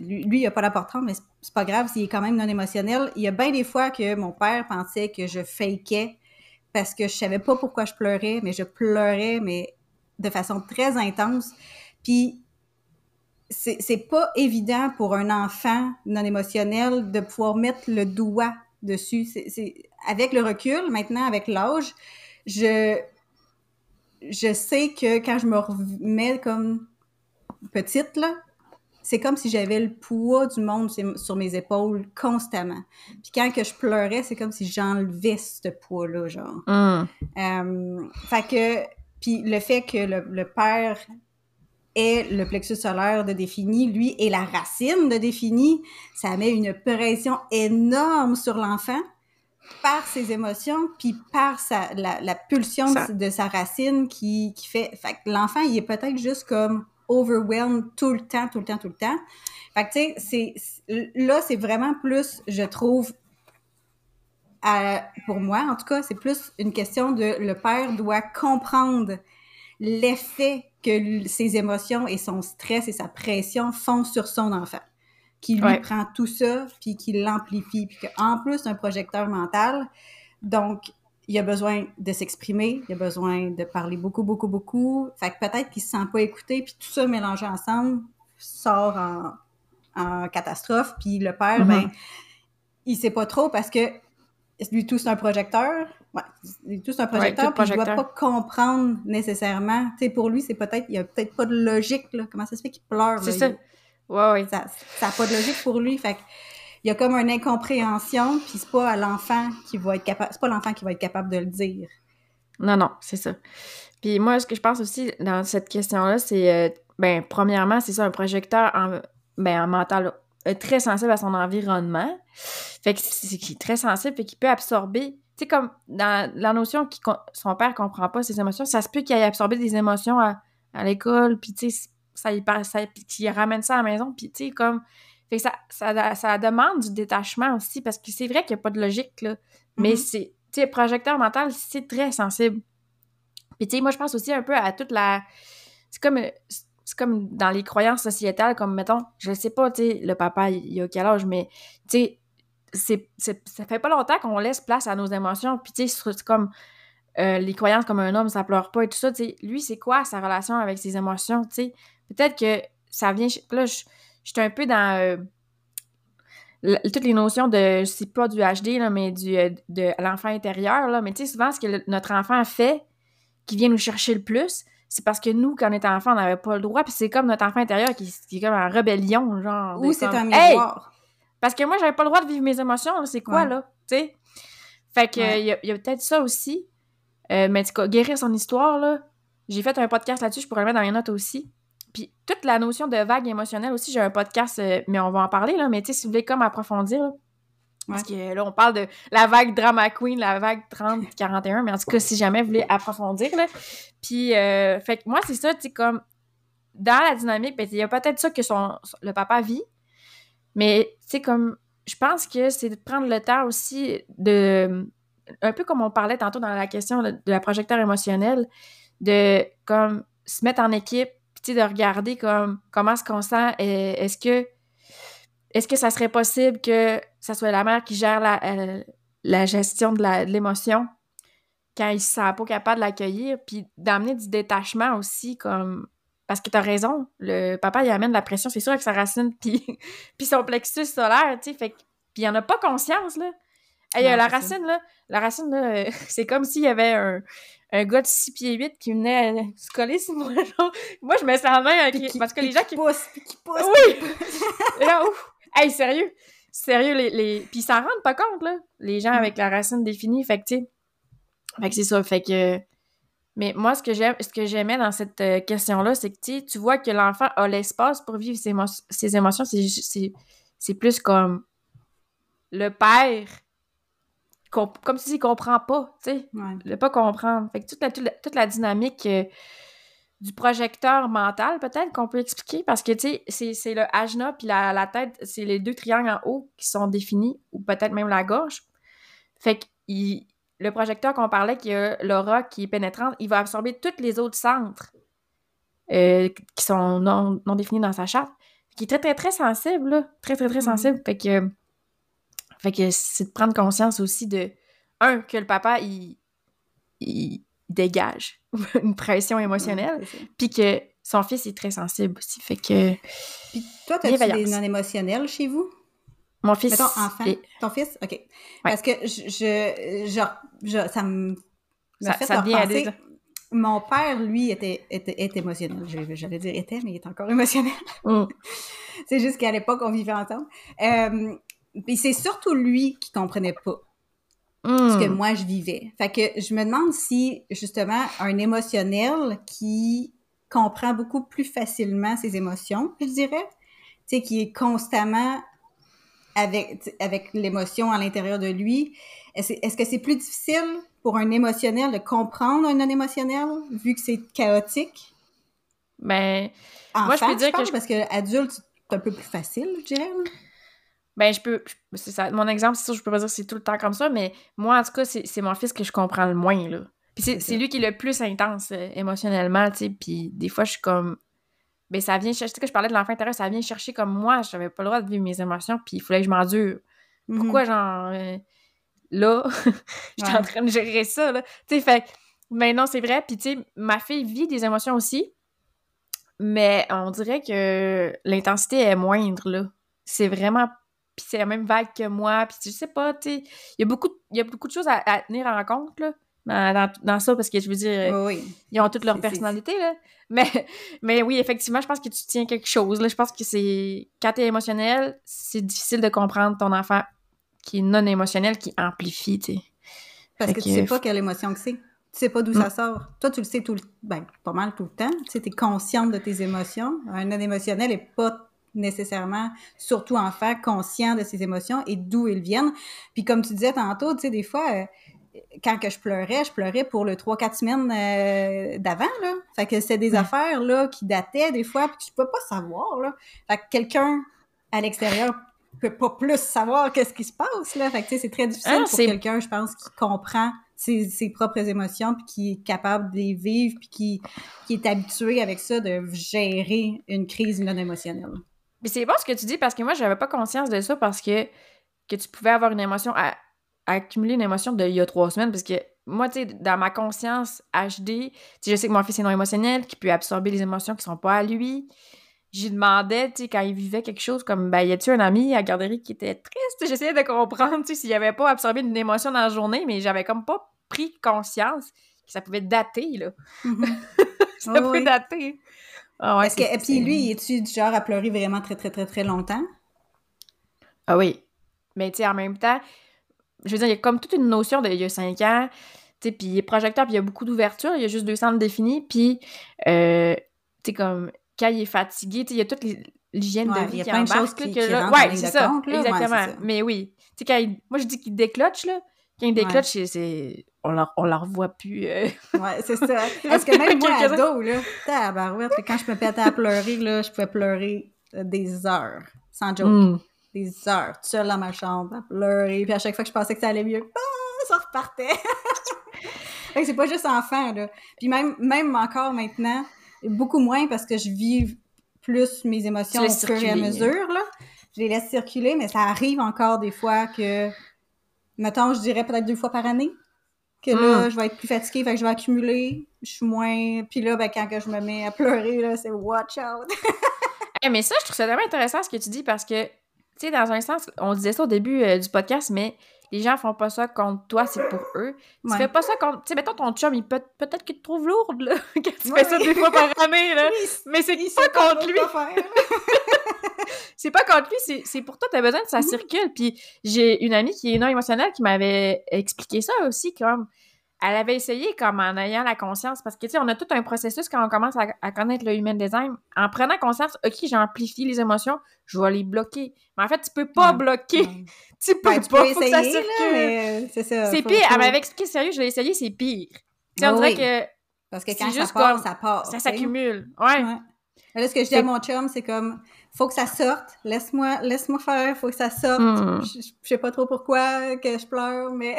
lui, il a pas la porte 30, mais c'est- pas grave s'il est quand même non émotionnel. Il y a bien des fois que mon père pensait que je fakeais parce que je savais pas pourquoi je pleurais, mais je pleurais, mais de façon très intense. Puis c'est pas évident pour un enfant non émotionnel de pouvoir mettre le doigt dessus. C'est avec le recul, maintenant, avec l'âge, je je sais que quand je me remets comme petite, là, c'est comme si j'avais le poids du monde sur mes épaules constamment. Puis quand que je pleurais, c'est comme si j'enlevais ce poids-là, genre.
Hum.
Euh, fait que, puis le fait que le, père est le plexus solaire de défini, lui, est la racine de défini, ça met une pression énorme sur l'enfant par ses émotions, puis par sa, la, pulsion de, sa racine qui, qui fait... Fait que l'enfant, il est peut-être juste comme overwhelmed tout le temps, tout le temps, tout le temps. Fait que, tu sais, c'est, là, c'est vraiment plus, je trouve, pour moi, en tout cas, c'est plus une question de le père doit comprendre l'effet que ses émotions et son stress et sa pression font sur son enfant. Qui lui prend tout ça, puis qui l'amplifie, puis qu'en plus, un projecteur mental, donc il a besoin de s'exprimer, il a besoin de parler beaucoup, beaucoup, beaucoup. Fait que peut-être qu'il se sent pas écouté, puis tout ça mélangé ensemble sort en, en catastrophe. Puis le père, mm-hmm. ben, il sait pas trop parce que lui tout c'est un projecteur. Ouais, lui tout c'est un projecteur, puis il doit pas comprendre nécessairement. Tu sais, pour lui, c'est peut-être, il y a peut-être pas de logique, là. Comment ça se fait qu'il pleure?
C'est ça. Ouais, ouais.
Ça, ça a pas de logique pour lui. Fait que il y a comme une incompréhension, puis c'est pas l'enfant qui va être capable, c'est pas l'enfant qui va être capable de le dire.
Non, non, c'est ça. Puis moi, ce que je pense aussi dans cette question-là, c'est, euh, ben, premièrement, c'est ça, un projecteur en, ben, en mental très sensible à son environnement. Fait que c'est très sensible et qui peut absorber. Tu sais, comme dans la notion que son père comprend pas ses émotions, ça se peut qu'il ait absorbé des émotions à, l'école, puis tu sais, ça y ça, qu'il ramène ça à la maison, puis tu sais, comme fait que ça, ça, ça, demande du détachement aussi, parce que c'est vrai qu'il n'y a pas de logique, là. Mais mm-hmm. c'est, tu sais, projecteur mental, c'est très sensible. Puis, tu sais, moi, je pense aussi un peu à toute la. C'est comme. C'est comme dans les croyances sociétales, comme, mettons, je sais pas, tu sais, le papa, il a quel âge, mais, tu sais, ça fait pas longtemps qu'on laisse place à nos émotions. Puis, tu sais, c'est comme. Euh, les croyances comme un homme, ça pleure pas et tout ça, tu sais, lui, c'est quoi sa relation avec ses émotions, tu sais? Peut-être que ça vient... Là, je, j'étais un peu dans euh, toutes les notions de, c'est pas du HD, là, mais du, euh, de l'enfant intérieur, là. Mais tu sais, souvent, ce que notre enfant fait, qui vient nous chercher le plus, c'est parce que nous, quand on était enfant, on n'avait pas le droit. Puis c'est comme notre enfant intérieur qui, est comme en rébellion, genre.
Ou c'est un miroir.
parce que moi, j'avais pas le droit de vivre mes émotions, c'est quoi, là? Tu sais? Fait que, il y a, peut-être ça aussi. Euh, mais cas, guérir son histoire, là. J'ai fait un podcast là-dessus, je pourrais le mettre dans les notes aussi. Puis toute la notion de vague émotionnelle aussi, j'ai un podcast, euh, mais on va en parler, là, mais tu sais, si vous voulez comme approfondir, parce que là, on parle de la vague drama queen, la vague 30-41, mais en tout cas, si jamais vous voulez approfondir, là. Puis, euh, fait que moi, c'est ça, tu sais, comme, dans la dynamique, ben, il y a peut-être ça que son, le papa vit, mais, tu sais, comme, je pense que c'est de prendre le temps aussi de, un peu comme on parlait tantôt dans la question de, de la projecteur émotionnel, de, comme, se mettre en équipe, de regarder comme comment est-ce qu'on sent. Est-ce que est-ce que ça serait possible que ça soit la mère qui gère la, euh, la gestion de l'émotion quand il ne se sent pas capable de l'accueillir, puis d'amener du détachement aussi, comme parce que tu as raison, le papa il amène la pression, c'est sûr avec sa racine puis, puis son plexus solaire, tu sais, fait puis il en a pas conscience là. la racine là, la racine là, c'est comme s'il y avait un, un gars de 6 pieds 8 qui venait euh, se coller sur moi. moi, je me sens main avec... Parce que les gens qui...
poussent, qui poussent.
Oui! là, ouf! Hey, sérieux! Sérieux, les... les... Puis ils s'en rendent pas compte, là, les gens avec la racine définie. Fait que, tu sais... Fait que c'est ça. Fait que... Mais moi, ce que j'aime, ce que j'aimais dans cette euh, question-là, c'est que tu vois que l'enfant a l'espace pour vivre ses, ses émotions. C'est plus comme le père comme si il comprend pas, tu sais. Ouais. pas comprendre. Fait que toute la, toute la, dynamique euh, du projecteur mental, peut-être qu'on peut expliquer, parce que, tu sais, c'est le ajna puis la, la tête, c'est les deux triangles en haut qui sont définis, ou peut-être même la gorge. Fait que le projecteur qu'on parlait, qui a l'aura qui est pénétrante, il va absorber tous les autres centres euh, qui sont non, non, définis dans sa charte, qui est très, très, très sensible, là. Très, très, très sensible. Fait que fait que c'est de prendre conscience aussi de, un, que le papa, il, il dégage une pression émotionnelle,
Ouais,
puis que son fils est très sensible aussi. Fait que
Puis toi, t'as-tu des
Bienveillance.
non émotionnels chez vous?
mon fils.
Mettons, enfant. Ton fils? OK. Parce que je, je, je- ça me,
Ça-
fait
ça vient à
repenser.
dire.
Mon père, lui, était, était, est émotionnel. J'allais dire était, mais il est encore émotionnel.
Mm.
C'est juste qu'à l'époque, on vivait ensemble. Euh, puis c'est surtout lui qui comprenait pas ce que
Mm.
moi je vivais. Fait que je me demande si justement un émotionnel qui comprend beaucoup plus facilement ses émotions, je dirais, tu sais, qui est constamment avec avec l'émotion à l'intérieur de lui. Est-ce est-ce que c'est plus difficile pour un émotionnel de comprendre un non émotionnel vu que c'est chaotique?
Ben,
Enfant,
Moi, je peux dire que
pense,
je-
parce que adulte c'est un peu plus facile, je dirais.
Ben, je peux. je- C'est ça. Mon exemple, c'est sûr, je peux pas dire que c'est tout le temps comme ça, mais moi, en tout cas, c'est mon fils que je comprends le moins, là. Puis c'est lui qui est le plus intense euh, émotionnellement, tu sais. Puis des fois, je suis comme. Ben, ça vient chercher. Tu sais, que je parlais de l'enfant intérieur, ça vient chercher comme moi, j'avais pas le droit de vivre mes émotions, puis il fallait que je m'endure.
Mhm.
Pourquoi, genre, euh, là, j'étais
Ouais.
en train de gérer ça, là. Tu sais, fait mais non, c'est vrai. Puis, tu sais, ma fille vit des émotions aussi, mais on dirait que l'intensité est moindre, là. C'est vraiment... Puis c'est la même vague que moi, puis je sais pas, tu sais, il y a beaucoup, il y a beaucoup de choses à, à tenir en compte, là, dans, dans- ça, parce que je veux dire,
Oui, oui.
ils ont toutes leur personnalité, là. Mais, mais oui, effectivement, je pense que tu tiens quelque chose, là. Je pense que c'est... Quand t'es émotionnel, c'est difficile de comprendre ton enfant qui est non émotionnel, qui amplifie, tu sais.
Parce
Fait
que tu
que-
sais pas quelle émotion que c'est. Tu sais pas d'où
Mm.
ça sort. Toi, tu le sais tout le ben, pas mal tout le temps. Tu sais, t'es consciente de tes émotions. Un non émotionnel est pas nécessairement, surtout enfant, conscient de ses émotions et d'où ils viennent. Puis comme tu disais tantôt, tu sais, des fois, euh, quand que je pleurais, je pleurais pour le 3-4 semaines euh, d'avant, là. Fait que c'est des
Ouais.
affaires, là, qui dataient des fois, puis tu peux pas savoir, là. Fait que quelqu'un à l'extérieur peut pas plus savoir qu'est-ce qui se passe, là. Fait que, tu sais, c'est très difficile
Ah,
pour quelqu'un, je pense, qui comprend ses, ses propres émotions, puis qui est capable de les vivre, puis qui, qui est habitué avec ça de gérer une crise non émotionnelle.
Mais c'est bon ce que tu dis parce que moi, j'avais pas conscience de ça parce que, que tu pouvais avoir une émotion, à, à accumuler une émotion d'il y a trois semaines parce que moi, tu sais, dans ma conscience HD, je sais que mon fils est non émotionnel, qui peut absorber les émotions qui sont pas à lui. J'y demandais, tu sais, quand il vivait quelque chose comme, ben, y a-tu un ami à la garderie qui était triste? J'essayais de comprendre, tu sais, s'il avait pas absorbé une émotion dans la journée, mais j'avais comme pas pris conscience que ça pouvait dater, là. Ça
Oui,
peut
oui.
dater. Ah ouais,
Est-ce que, et puis lui, es-tu du genre à pleurer vraiment très, très, très, très longtemps?
Ah oui. Mais tu sais, en même temps, je veux dire, il y a comme toute une notion de il y a cinq ans, tu sais, puis il est projecteur, puis il y a beaucoup d'ouverture, il y a juste deux centres définis, puis, euh, tu sais, comme, quand il est fatigué, tu sais, il y a toute l'hygiène
Ouais,
de vie
il y a
qui
plein de
embarque,
choses
là,
qui-
que
qui
là-
rentrent en
ouais,
ligne
c'est
de
ça,
compte, là. Ouais,
exactement.
ça.
Mais oui, tu sais, quand il- moi, je dis qu'il décloche, là, quand il décloche, c'est-. On leur, on leur voit plus... euh,
Ouais, c'est ça. Est-ce que même moi, ado, là, tabarouette, là, quand je me pétais à pleurer, là, je pouvais pleurer euh, des heures, sans joke.
hmm.
Des heures, toute seule dans ma chambre, à pleurer. Puis à chaque fois que je pensais que ça allait mieux, ah, ça repartait. C'est pas juste enfant, là. Puis même, même encore maintenant, beaucoup moins parce que je vis plus mes émotions au fur et à mesure, là. Je les laisse circuler, mais ça arrive encore des fois que, mettons, je dirais peut-être deux fois par année, que là,
Mm.
je vais être plus fatiguée, fait que je vais accumuler, je suis moins... Puis là, ben, quand que je me mets à pleurer, là, c'est « watch out
Eh, mais ça, je trouve ça tellement intéressant ce que tu dis parce que, tu sais, dans un sens, on disait ça au début euh, du podcast, mais les gens font pas ça contre toi, c'est pour eux. Tu
Ouais.
fais pas ça contre. Tu sais, mettons ton chum, il peut peut-être qu'il te trouve lourde, là, quand tu
Ouais.
fais ça deux fois par année, là. Mais c'est pas contre lui. C'est pas contre lui, c'est- c'est pour toi, t'as besoin que ça circule. Puis j'ai une amie qui est non émotionnelle qui m'avait expliqué ça aussi, comme. Elle avait essayé comme en ayant la conscience, parce que tu sais, on a tout un processus quand on commence à, à connaître le human design. En prenant conscience, ok, j'amplifie les émotions, je vais les bloquer. Mais en fait, tu peux pas bloquer.
Ouais.
Tu peux
Ben, tu
pas,
peux
faut que ça
essayer,
circule.
euh, c'est ça.
C'est
faut-
pire.
faut-
Elle m'avait expliqué sérieux, je l'ai essayé, c'est pire. Tu sais, on
Ah
dirait que
Parce que
c'est
quand ça
juste
part,
comme-
ça part.
ça
sais.
s'accumule. Ouais.
Ouais. Mais Là, ce que je dis à mon chum, c'est comme, faut que ça sorte, laisse-moi laisse-moi faire, faut que ça sorte.
Hmm.
Je, je- sais pas trop pourquoi que je pleure, mais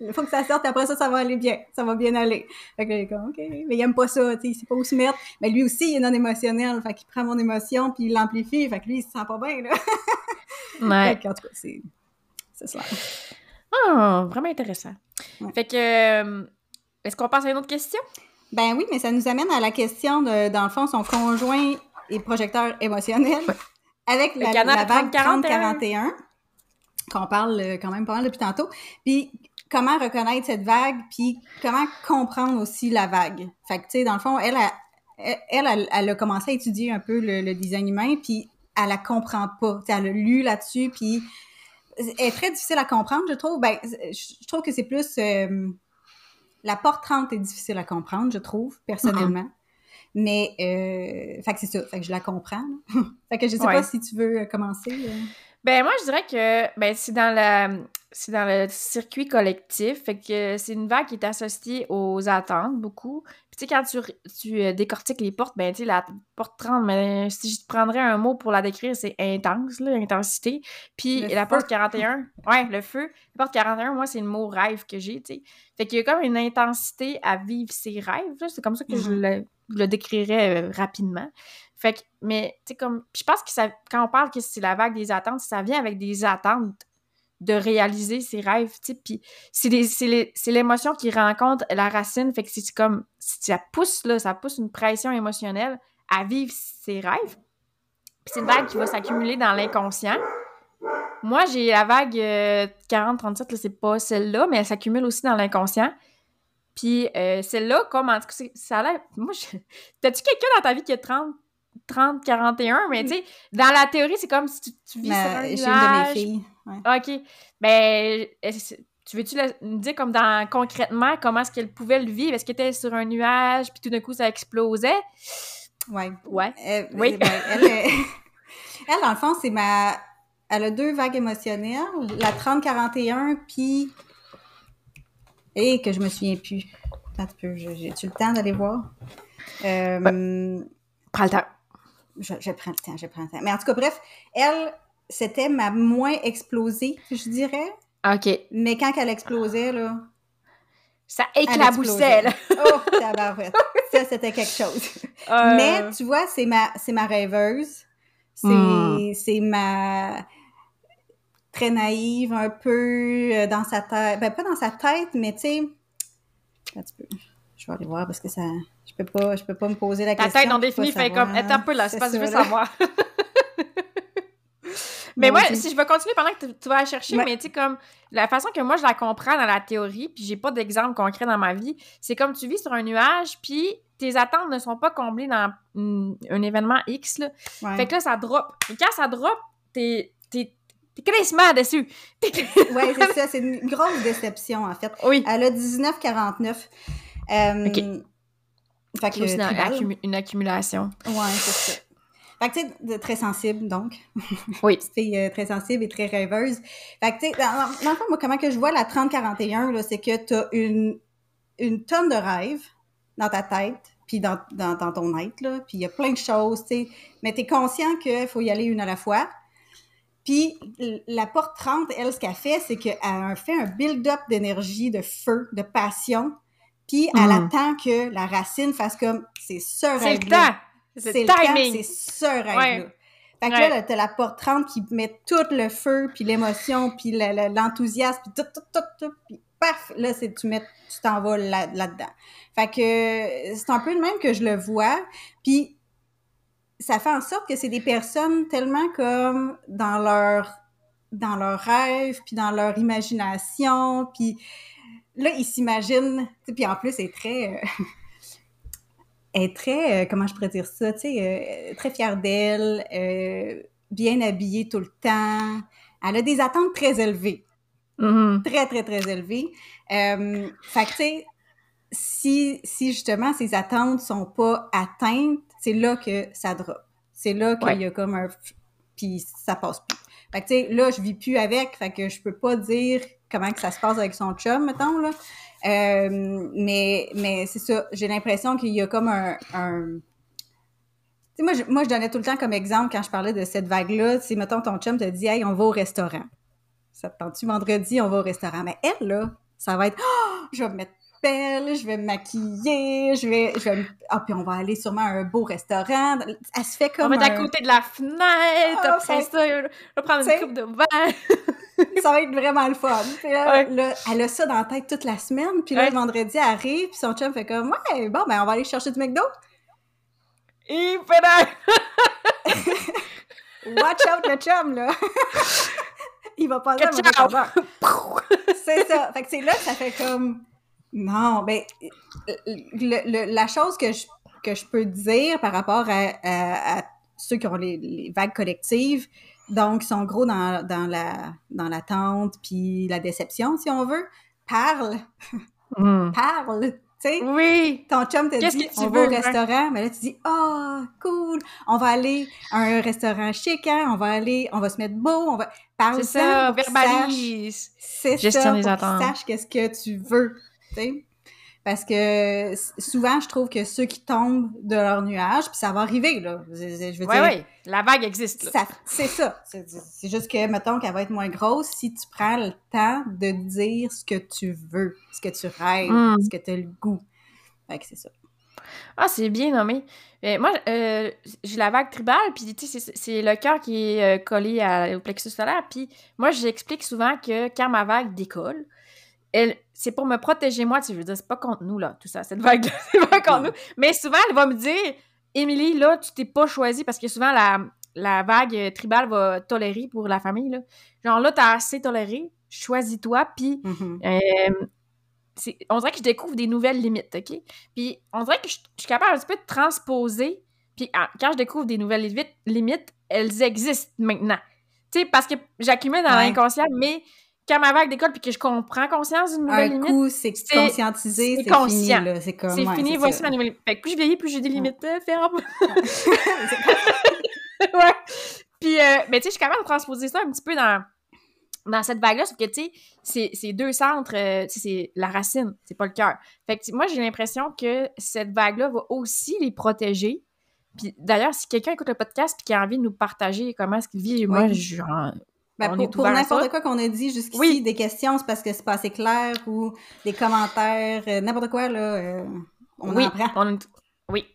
il faut que ça sorte, après ça, ça va aller bien, ça va bien aller. Fait que là, comme, OK, mais il aime pas ça, tu sais, il sait pas où se mettre. Mais lui aussi, il est non émotionnel, fait qu'il prend mon émotion, puis il l'amplifie, fait que lui, il se sent pas bien, là.
Ouais.
Fait que, en tout cas, c'est... C'est ça.
Ah, vraiment intéressant.
Ouais.
Fait que, euh, Est-ce qu'on passe à une autre question?
Ben oui, mais ça nous amène à la question de, dans le fond, son conjoint et projecteur émotionnel avec la, la vague 30-41, qu'on parle euh, quand même pas mal depuis tantôt. Puis comment reconnaître cette vague, puis comment comprendre aussi la vague? Fait que, tu sais, dans le fond, elle, a, elle, elle, a commencé à étudier un peu le, design humain, puis elle la comprend pas. elle a lu là-dessus, puis elle est très difficile à comprendre, je trouve. Ben, je trouve que c'est plus... Euh, la porte 30 est difficile à comprendre, je trouve, personnellement. Mais, euh, fait que c'est ça. Fait que je la comprends. fait que je sais pas si tu veux commencer. Euh.
Ben, moi, je dirais que ben, c'est dans la c'est dans le circuit collectif. Fait que c'est une vague qui est associée aux attentes beaucoup. Puis tu sais, quand tu, tu euh, décortiques les portes, ben tu sais, la porte 30, mais si je te prendrais un mot pour la décrire, c'est intense, là, intensité. Puis la porte 41, ouais, le feu. La porte 41, moi, c'est le mot rêve que j'ai, tu sais. Fait qu'il y a comme une intensité à vivre ses rêves, C'est comme ça que je, mm-hmm. le, le, décrirais euh, rapidement. Fait que, mais tu sais, comme, je pense que ça, quand on parle que c'est la vague des attentes, ça vient avec des attentes de réaliser ses rêves, tu puis c'est l'émotion qui rencontre la racine, fait que c'est comme, ça pousse, là, ça pousse une pression émotionnelle à vivre ses rêves, puis c'est une vague qui va s'accumuler dans l'inconscient. Moi, j'ai la vague 40-37, euh, c'est pas celle-là, mais elle s'accumule aussi dans l'inconscient. Puis euh, celle-là, comme en tout cas, ça a l'air. Moi, je... t'as-tu quelqu'un dans ta vie qui a 30, 30, 41, mais tu sais, dans la théorie, c'est comme si tu, vis sur un. J'ai une de mes filles. OK. Ben, tu veux-tu nous dire comme dans concrètement comment est-ce qu'elle pouvait le vivre? Est-ce qu'elle était sur un nuage, puis tout d'un coup, ça explosait?
Ouais.
Ouais.
Euh, oui. Ben, elle, elle, dans le fond, c'est ma... Elle a deux vagues émotionnelles. La 30-41, puis... Et que je me souviens plus. Attends un peu, j'ai-tu le temps d'aller voir? Euh...
Prends le temps
je, prends le temps, je prends le temps. Mais en tout cas, bref, elle, c'était ma moins explosée, je dirais.
OK.
Mais quand elle explosait, là.
Ça éclaboussait, là.
oh, tabarouette. Ça, c'était quelque chose. Euh. Mais tu vois, c'est ma, ma rêveuse. C'est, hmm. c'est ma très naïve, un peu euh, dans sa tête. Ben, pas dans sa tête, mais tu sais. Je vais aller voir parce que ça. Je peux pas, je peux pas me poser la question.
Ta tête non définie fait comme, est un peu là, c'est pas que je veux savoir. mais moi, si je veux continuer pendant que tu vas la chercher, mais tu sais, comme, la façon que moi je la comprends dans la théorie, puis j'ai pas d'exemple concret dans ma vie, c'est comme tu vis sur un nuage, puis tes attentes ne sont pas comblées dans un événement X, là. Fait que là, ça drop. Et quand ça drop, t'es T'es crissement dessus.
oui, c'est ça. C'est une grosse déception, en fait.
Oui.
Elle a 19,49. Euh,
fait que, une, accumulation.
Ouais, c'est ça. Fait que, tu sais, très sensible, donc.
Oui.
Petite euh, très sensible et très rêveuse. Fait que, tu sais, dans, le fond, moi, comment que je vois la 30-41, là, c'est que tu as une, une tonne de rêves dans ta tête, puis dans, dans, dans, ton être, là, puis il y a plein de choses, tu sais, mais tu es conscient qu'il faut y aller une à la fois. Puis la porte 30, elle, ce qu'elle fait, c'est qu'elle fait un build-up d'énergie, de feu, de passion, puis elle hmm. attend que la racine fasse comme c'est ce rêve
C'est le temps. C'est le timing.
C'est ce rêve-là. Fait que là, t'as la porte 30 qui met tout le feu, puis l'émotion, puis l'enthousiasme, puis tout, tout, tout, tout, puis paf, là, c'est tu mets, tu t'en vas là-dedans. fait que c'est un peu le même que je le vois, puis ça fait en sorte que c'est des personnes tellement comme dans leur dans leur rêve, puis dans leur imagination, puis là, il s'imagine, puis en plus, elle est très. Euh, est très, euh, comment je pourrais dire ça, tu sais, euh, très fière d'elle, bien habillée tout le temps. Elle a des attentes très élevées.
Mm-hmm.
Très, très, très élevées. fait que, tu sais, si, si justement ces attentes sont pas atteintes, c'est là que ça drop. C'est là qu'il y a comme un. Puis ça passe plus. Fait que, tu sais, là, je vis plus avec, fait que je peux pas dire comment que ça se passe avec son chum, mettons, là. Euh, mais mais c'est ça, j'ai l'impression qu'il y a comme un... un... Tu sais, moi je, moi, je donnais tout le temps comme exemple quand je parlais de cette vague-là, si, mettons, ton chum te dit « Hey, on va au restaurant. » Ça te tente-tu vendredi, on va au restaurant? Mais elle, là, ça va être oh, je vais me mettre belle, je vais me maquiller, je vais, je vais ah puis on va aller sûrement à un beau restaurant. Elle se fait comme
on va être à côté de la fenêtre, oh, après ça, on va prendre une coupe de vin.
ça va être vraiment le fun. Puis là, là, elle a ça dans la tête toute la semaine. Puis là,
Ouais.
le vendredi, elle arrive, puis son chum fait comme Ouais, bon, ben, on va aller chercher du McDo.
Pédale!
Watch out le chum, là. Il va pas. C'est ça. Fait que c'est là que ça fait comme. Non, ben, le- le- la chose que je, que je peux dire par rapport à, à- à ceux qui ont les, les vagues collectives, donc, qui sont gros dans, dans la dans l'attente puis la déception, si on veut, parle,
Hmm.
parle, tu sais.
Oui!
Ton chum te dit,
que tu
on va au
veux, hein?
restaurant, mais là, tu dis, ah, cool, on va aller à un restaurant chic, hein, on va aller, on va se mettre beau, on va... Parle
C'est ça, verbalise!
C'est
Gestion
ça,
des
pour
attentes.
qu'ils sachent qu'est-ce que tu veux, tu sais. Parce que souvent, je trouve que ceux qui tombent de leur nuage, puis ça va arriver, là, je, veux
Ouais,
dire,
ouais, la vague existe,
c'est ça. C'est juste que, mettons qu'elle va être moins grosse si tu prends le temps de dire ce que tu veux, ce que tu rêves,
Mm.
ce que tu as le goût. Fait que c'est ça.
Ah, c'est bien nommé. Euh, moi, euh, j'ai la vague tribale, puis tu sais, c'est- c'est le cœur qui est euh, collé à- au plexus solaire. Puis moi, j'explique souvent que quand ma vague décolle, elle, c'est pour me protéger moi. Tu sais, je veux dire, c'est pas contre nous, là, tout ça. Cette vague-là, c'est pas contre nous. Mais souvent, elle va me dire, Émilie, là, tu t'es pas choisie parce que souvent, la, la vague tribale va tolérer pour la famille, là. Genre là, t'as assez toléré, choisis-toi, puis
Mhm.
euh, on dirait que je découvre des nouvelles limites, OK? Puis on dirait que je, je suis capable un petit peu de transposer. Puis ah, quand je découvre des nouvelles limites, limites elles existent maintenant. Tu sais, parce que j'accumule dans
Ouais.
l'inconscient, mais quand ma vague décolle puis que je comprends conscience d'une nouvelle
Un
limite,
coup, c'est conscientisé,
c'est conscient.
fini. C'est comme, ouais,
fini, voici ma nouvelle limite. Fait que plus je vieillis, plus j'ai des
Ouais.
limites euh, fermes. ouais. Puis, euh, mais tu sais, je suis capable de transposer ça un petit peu dans, dans cette vague-là, sauf que, tu sais, c'est- deux centres, euh, tu sais, c'est la racine, c'est pas le cœur. Fait que, moi, j'ai l'impression que cette vague-là va aussi les protéger. Puis, d'ailleurs, si quelqu'un écoute le podcast et qui a envie de nous partager comment est-ce qu'il vit, moi, je,
Ben,
on
pour n'importe quoi qu'on a dit jusqu'ici,
Oui.
des questions, c'est parce que c'est pas assez clair ou des commentaires, euh, n'importe quoi, là, euh, on
oui,
en prend.
on Oui.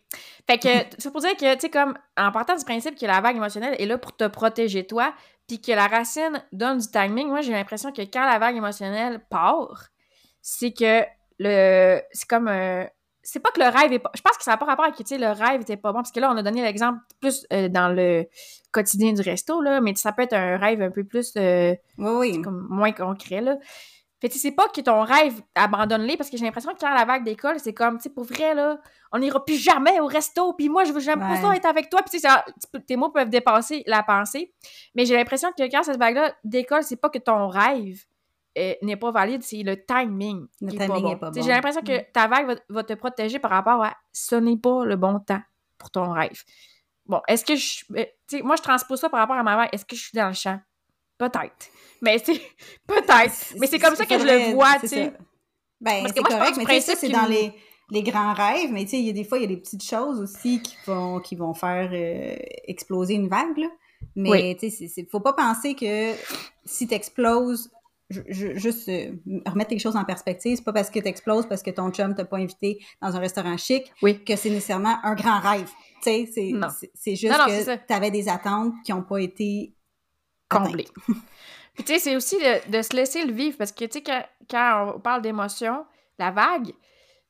Fait que, c'est pour dire que, tu sais, comme, en partant du principe que la vague émotionnelle est là pour te protéger toi, puis que la racine donne du timing, moi, j'ai l'impression que quand la vague émotionnelle part, c'est que le... C'est comme... euh, c'est pas que le rêve est pas... Je pense que ça n'a pas rapport avec que, tu sais, le rêve était pas bon, parce que là, on a donné l'exemple plus euh, dans le quotidien du resto, là, mais ça peut être un rêve un peu plus... euh,
Oui, oui.
comme moins concret, là. Fait que tu sais, c'est pas que ton rêve, abandonne-les, parce que j'ai l'impression que quand la vague décolle, c'est comme, tu sais, pour vrai, là, on n'ira plus jamais au resto, puis moi, je veux j'aime pas
Ouais.
ça être avec toi, puis tes mots peuvent dépasser la pensée, mais j'ai l'impression que quand cette vague-là décolle, c'est pas que ton rêve euh, n'est pas valide, c'est le timing
Le
qui
timing
est pas bon. Tu. J'ai l'impression que ta vague va, va te protéger par rapport à ce n'est pas le bon temps pour ton rêve. Bon, est-ce que je... euh, Tu sais, moi, je transpose ça par rapport à ma vague, est-ce que je suis dans le champ? Peut-être. Mais c'est... Peut-être. Mais c'est comme ça que je le vois,
c'est
tu sais.
Ben,
Parce que
c'est
je
correct, mais tu sais, ça,
principe
c'est dans les, les grands rêves, mais tu sais, il y a des fois, il y a des petites choses aussi qui vont, qui vont faire euh, exploser une vague, là. Mais,
Oui.
tu sais, c'est- c'est- faut pas penser que si t'exploses, ju- ju- juste euh, remettre les choses en perspective, c'est pas parce que t'exploses, parce que ton chum t'a pas invité dans un restaurant chic,
Oui.
que c'est nécessairement un grand rêve. Tu sais, c'est- juste
Non, non,
que t'avais des attentes qui ont pas été
comblé. Puis tu sais, c'est aussi de, de se laisser le vivre parce que tu sais, quand, quand on parle d'émotion, la vague, tu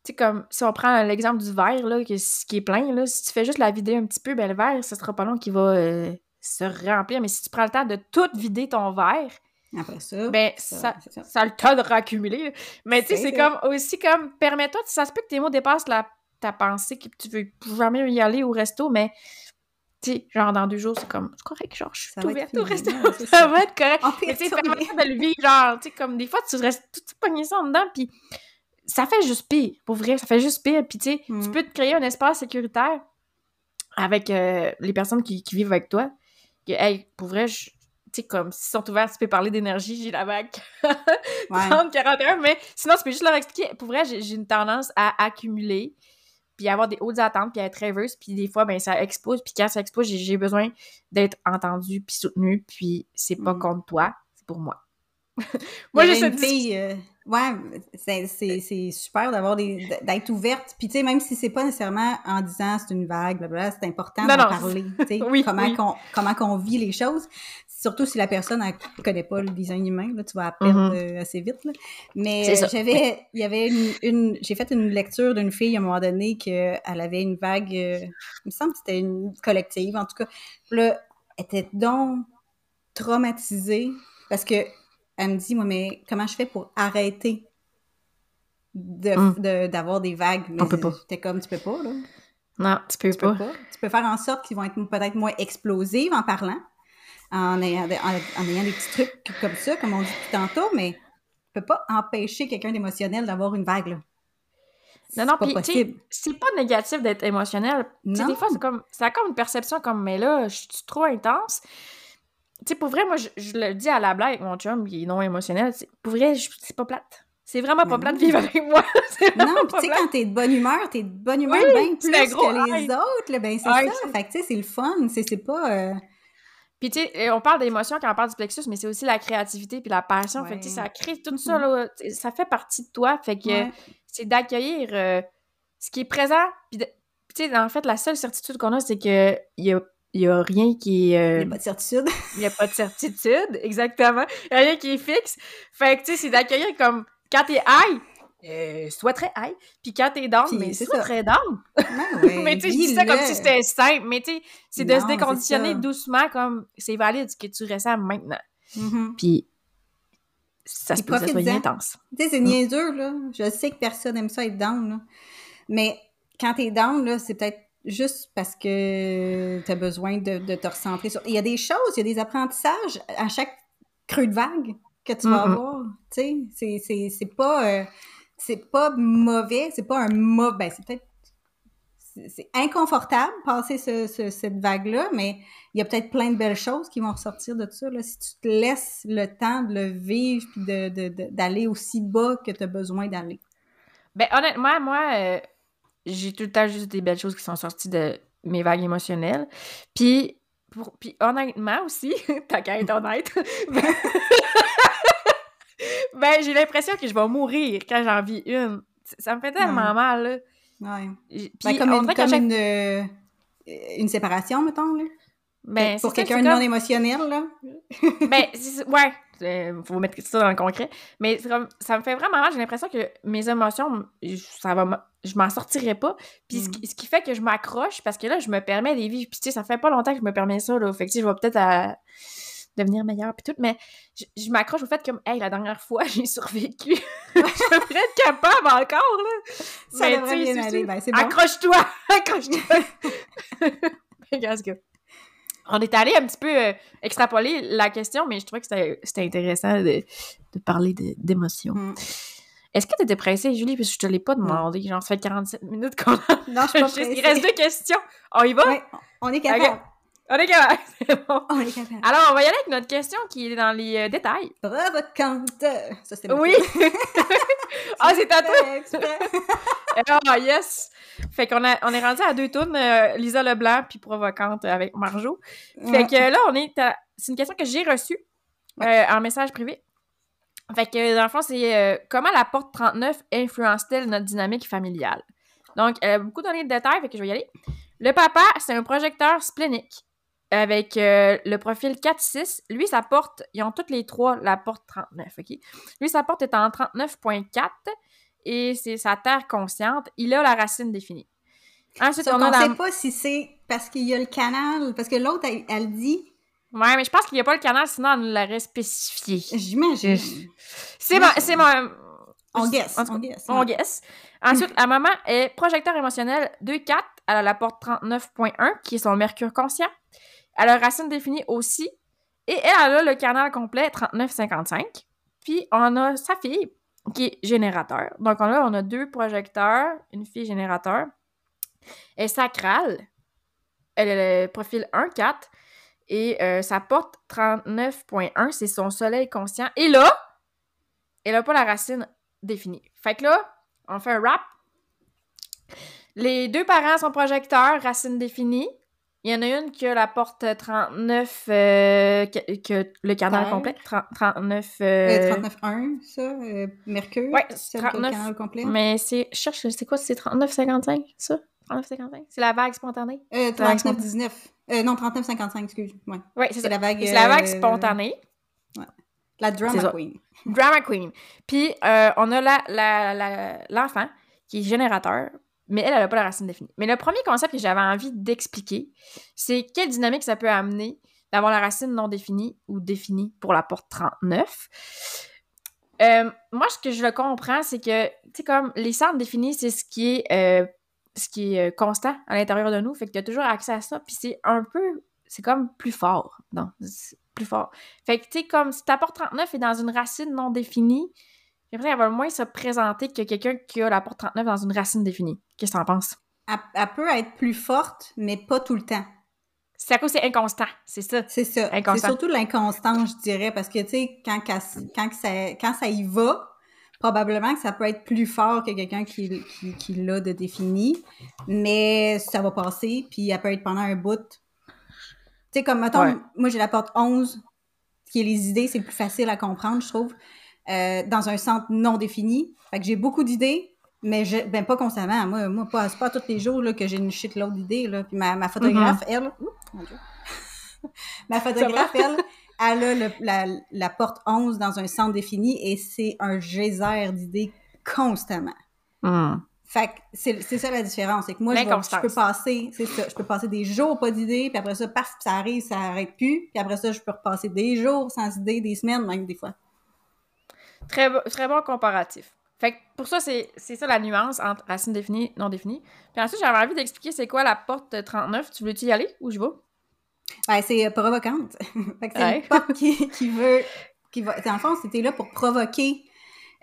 sais, comme si on prend l'exemple du verre, là, qui, est- qui est plein, là, si tu fais juste la vider un petit peu, ben le verre, ça sera pas long qu'il va euh, se remplir. Mais si tu prends le temps de tout vider ton verre,
Après ça,
ben
ça-
ça, a le temps de raccumuler. Mais tu sais,
C'est
comme aussi comme, permets-toi, ça se peut que tes mots dépassent la, ta pensée, que tu veux jamais y aller au resto, mais tu sais, genre dans deux jours, c'est comme, c'est correct, genre, je suis ouverte au resto, ça
ça.
va être correct. Mais tu sais, de le vivre, genre, tu sais, comme des fois, tu restes tout, pogné ça en dedans, puis ça fait juste pire, pour vrai, ça fait juste pire, puis tu sais, tu
Mm.
peux te créer un espace sécuritaire avec euh, les personnes qui, qui vivent avec toi, que, hey, pour vrai, je- tu sais, comme, s'ils sont ouverts, tu peux parler d'énergie, j'ai la vague
Ouais.
30, 41, mais sinon, tu peux juste leur expliquer. Pour vrai, j'ai une tendance à accumuler, puis avoir des hautes attentes, puis à être rêveuse, puis des fois, ben ça explose, puis quand ça explose, j'ai- besoin d'être entendue, puis soutenue, puis c'est pas
Mm.
contre toi, c'est pour moi. Moi, j'ai cette
fille. euh, ouais, c'est- super d'avoir des d'être ouverte. Puis tu sais, même si c'est pas nécessairement en disant c'est une vague, blablabla, c'est important d'en parler. Tu sais,
Oui,
comment
oui.
qu'on comment qu'on vit les choses. Surtout si la personne elle connaît pas le design humain, là, tu vas perdre
Mhm.
euh, assez vite. là. Mais euh, j'avais, il y avait une, une- j'ai fait une lecture d'une fille à un moment donné qu'elle avait une vague, euh, il me semble que c'était une collective en tout cas. Là, elle était donc traumatisée parce que elle me dit, moi, mais comment je fais pour arrêter de-
Mm.
de- d'avoir des vagues? Mais
On peut pas.
J'étais comme, tu peux pas, là.
Non, tu peux
Tu peux
pas.
pas. Tu peux faire en sorte qu'ils vont être peut-être moins explosives en parlant, en ayant, en, en ayant des petits trucs comme ça, comme on dit tantôt, mais tu peux pas empêcher quelqu'un d'émotionnel d'avoir une vague, là.
Non, non, puis c'est pas négatif d'être émotionnel. Des fois, c'est comme, ça a comme une perception comme, mais là, je suis trop intense. Tu sais, pour vrai, moi, je, je le dis à la blague mon chum, qui est non émotionnel, pour vrai, c'est pas plate. C'est vraiment pas
Mais
plate de vivre avec moi.
Non, puis tu sais, quand t'es de bonne humeur, t'es de bonne humeur
Oui,
bien plus
gros
que les autres, là, ben c'est ça. Fait que tu sais, c'est le fun, c'est c'est pas... euh,
Puis tu sais, on parle d'émotion quand on parle du plexus, mais c'est aussi la créativité puis la passion. Fait que tu sais, ça crée tout ça, là, tu sais, ça fait partie de toi. Fait que
ouais.
c'est d'accueillir euh, ce qui est présent. Puis de- tu sais, en fait, la seule certitude qu'on a, c'est que il y a, il y a rien qui est...
Il
euh,
y a pas de certitude.
Il n'y a pas de certitude, exactement. Il y a rien qui est fixe. Fait que, tu sais, c'est d'accueillir comme quand t'es high, euh, sois très high. Puis quand t'es down, mais
c'est
sois
ça.
très down.
Ouais,
mais tu sais, je dis ça comme si c'était simple. Mais tu sais, c'est de se déconditionner doucement comme c'est valide ce que tu ressens maintenant.
Mhm.
Puis ça se peut que ça soit intense.
Tu sais, c'est
Mm.
niaiseux, là. Je sais que personne aime ça être down, là. Mais quand t'es down, là, c'est peut-être juste parce que t'as besoin de, de te recentrer sur... Il y a des choses, il y a des apprentissages à chaque creux de vague que tu vas avoir. Tu sais, c'est pas... euh, c'est pas mauvais, c'est pas un mauvais... Ben, c'est peut-être... c'est- inconfortable, passer ce- ce- cette vague-là, mais il y a peut-être plein de belles choses qui vont ressortir de ça. Là, si tu te laisses le temps de le vivre puis de, de- de- d'aller aussi bas que tu as besoin d'aller.
Ben honnêtement, moi, euh, j'ai tout le temps juste des belles choses qui sont sorties de mes vagues émotionnelles. Puis, pour, puis honnêtement aussi, t'as qu'à être honnête, ben, j'ai l'impression que je vais mourir quand j'en vis une. Ça me fait tellement mal, là.
Ouais.
Puis,
Ben, comme
on
une, comme
chaque-
une, euh, une séparation, mettons. Là.
ben,
Pour quelqu'un
comme-
non émotionnel. Là.
Ben, ouais, euh, faut mettre ça dans le concret. Mais comme, ça me fait vraiment mal. J'ai l'impression que mes émotions, je- ça va, je m'en sortirai pas. Puis ce,
Mm.
qui, ce qui fait que je m'accroche, parce que là, je me permets des vies. Puis tu sais, ça fait pas longtemps que je me permets ça, là. Fait que tu sais, je vais peut-être à- devenir meilleure, puis tout. Mais je, je m'accroche au fait comme, hey, la dernière fois, j'ai survécu. je devrais être capable encore, là.
Ça
Mais,
devrait
tu sais,
bien
c'est-
aller. Ben, c'est bon.
Accroche-toi! Accroche-toi! Regarde ce que- On est allé un petit peu euh, extrapoler la question, mais je trouvais que c'était intéressant de, de parler d'émotions.
Mm.
Est-ce que tu étais pressée, Julie? Parce que je te l'ai pas demandé. Genre, ça fait 47 minutes qu'on a...
Non, je suis pas
enregistré. Il
pressée.
reste deux questions. On y va?
Ouais, on est capable.
On est capable. C'est bon.
On est capable.
Alors, on va y aller avec notre question qui est dans les euh, détails.
Provocante. Ça, ma
Oui! ah, c'est à toi! Ah, yes! Fait qu'on a, on est rendu à deux tournes, euh, Lisa Leblanc puis Provocante avec Marjo. Fait
Ouais.
que là, on est à- C'est une question que j'ai reçue euh, en message privé. Fait que, dans le fond, c'est euh, comment la porte 39 influence-t-elle notre dynamique familiale? Donc, elle a beaucoup donné de détails, fait que je vais y aller. Le papa, c'est un projecteur splénique avec euh, le profil 4-6. Lui, sa porte, ils ont toutes les trois la porte 39, OK? Lui, sa porte est en 39.4 et c'est sa terre consciente. Il a la racine définie. Ensuite,
Sauf
on la...
sait pas si c'est parce qu'il y a le canal, parce que l'autre, elle, elle dit,
Ouais, mais je pense qu'il n'y a pas le canal, sinon on nous l'aurait spécifié.
j'imagine.
C'est ma... C'est ma...
On guess, on guess.
On guess. Ensuite, la maman est projecteur émotionnel 2-4. Elle a la porte 39.1, qui est son mercure conscient. Elle a racine définie aussi. Et elle, a le canal complet 39-55. Puis, on a sa fille, qui est générateur. Donc, on a, on deux projecteurs, une fille générateur. Elle est sacrale. Elle a le profil 1-4. Et euh, sa porte 39.1, c'est son soleil conscient. Et là, elle n'a pas la racine définie. Fait que là, on fait un rap. Les deux parents sont projecteurs, racine définie. Il y en a une qui a la porte 39, euh, que, que le canal
Terre.
complet. 30 39.
Euh,
euh,
39.1, ça, euh, Mercure.
Ouais,
qui a le
39.
canal complet.
mais c'est. Cherche, c'est quoi? C'est 39,55, ça? 39,55? C'est la vague spontanée?
Euh,
vague
39.19. Euh, non, 39.55, excuse. Ouais.
Oui, c'est
C'est
ça.
la vague.
C'est la vague
euh,
spontanée.
La
C'est
drama queen.
Drama Queen. Puis, euh, on a la- la- la- l'enfant qui est générateur, mais elle, elle n'a pas la racine définie. Mais le premier concept que j'avais envie d'expliquer, c'est quelle dynamique ça peut amener d'avoir la racine non définie ou définie pour la porte 39. Euh, moi, ce que je le comprends, c'est que, tu sais, comme les centres définis, c'est ce qui est, euh, ce qui est euh, constant à l'intérieur de nous, fait que tu as toujours accès à ça, puis c'est un peu, c'est comme plus fort, non, plus fort. Fait que, tu sais, comme si ta porte 39 est dans une racine non définie, l'impression qu'elle va moins se présenter que quelqu'un qui a la porte 39 dans une racine définie. Qu'est-ce que t'en penses?
Elle, elle peut être plus forte, mais pas tout le temps.
C'est à cause c'est inconstant, c'est ça.
C'est ça. C'est surtout l'inconstance, je dirais, parce que, tu sais, quand, quand, ça, quand ça y va, probablement que ça peut être plus fort que quelqu'un qui, qui, qui l'a de défini, mais ça va passer, puis elle peut être pendant un bout. Tu sais, comme, mettons,
Ouais.
moi, j'ai la porte 11, qui est les idées, c'est plus facile à comprendre, je trouve, euh, dans un centre non défini. Fait que j'ai beaucoup d'idées, mais je, ben pas constamment. Moi, moi pas, c'est pas tous les jours là, que j'ai une shitload d'idées. Là. Puis ma, ma photographe, elle, Ouh, mon Dieu. ma photographe, elle, elle a le- la, la porte 11 dans un centre défini et c'est un geyser d'idées constamment. Fait que c'est c'est ça la différence. C'est que moi, je, peux passer, c'est ça, je peux passer des jours pas d'idées, puis après ça, paf, ça arrive, ça arrête plus. Puis après ça, je peux repasser des jours sans idées, des semaines, même des fois.
Très, très bon comparatif. Fait que pour ça, c'est ça la nuance entre racine définie et non définie. Puis ensuite, j'avais envie d'expliquer c'est quoi la porte 39. Tu veux-tu y aller ou je vais?
Ben, c'est euh, provocante. c'est
Ouais.
une porte qui, qui veut. Qui va, dans le fond, c'était là pour provoquer,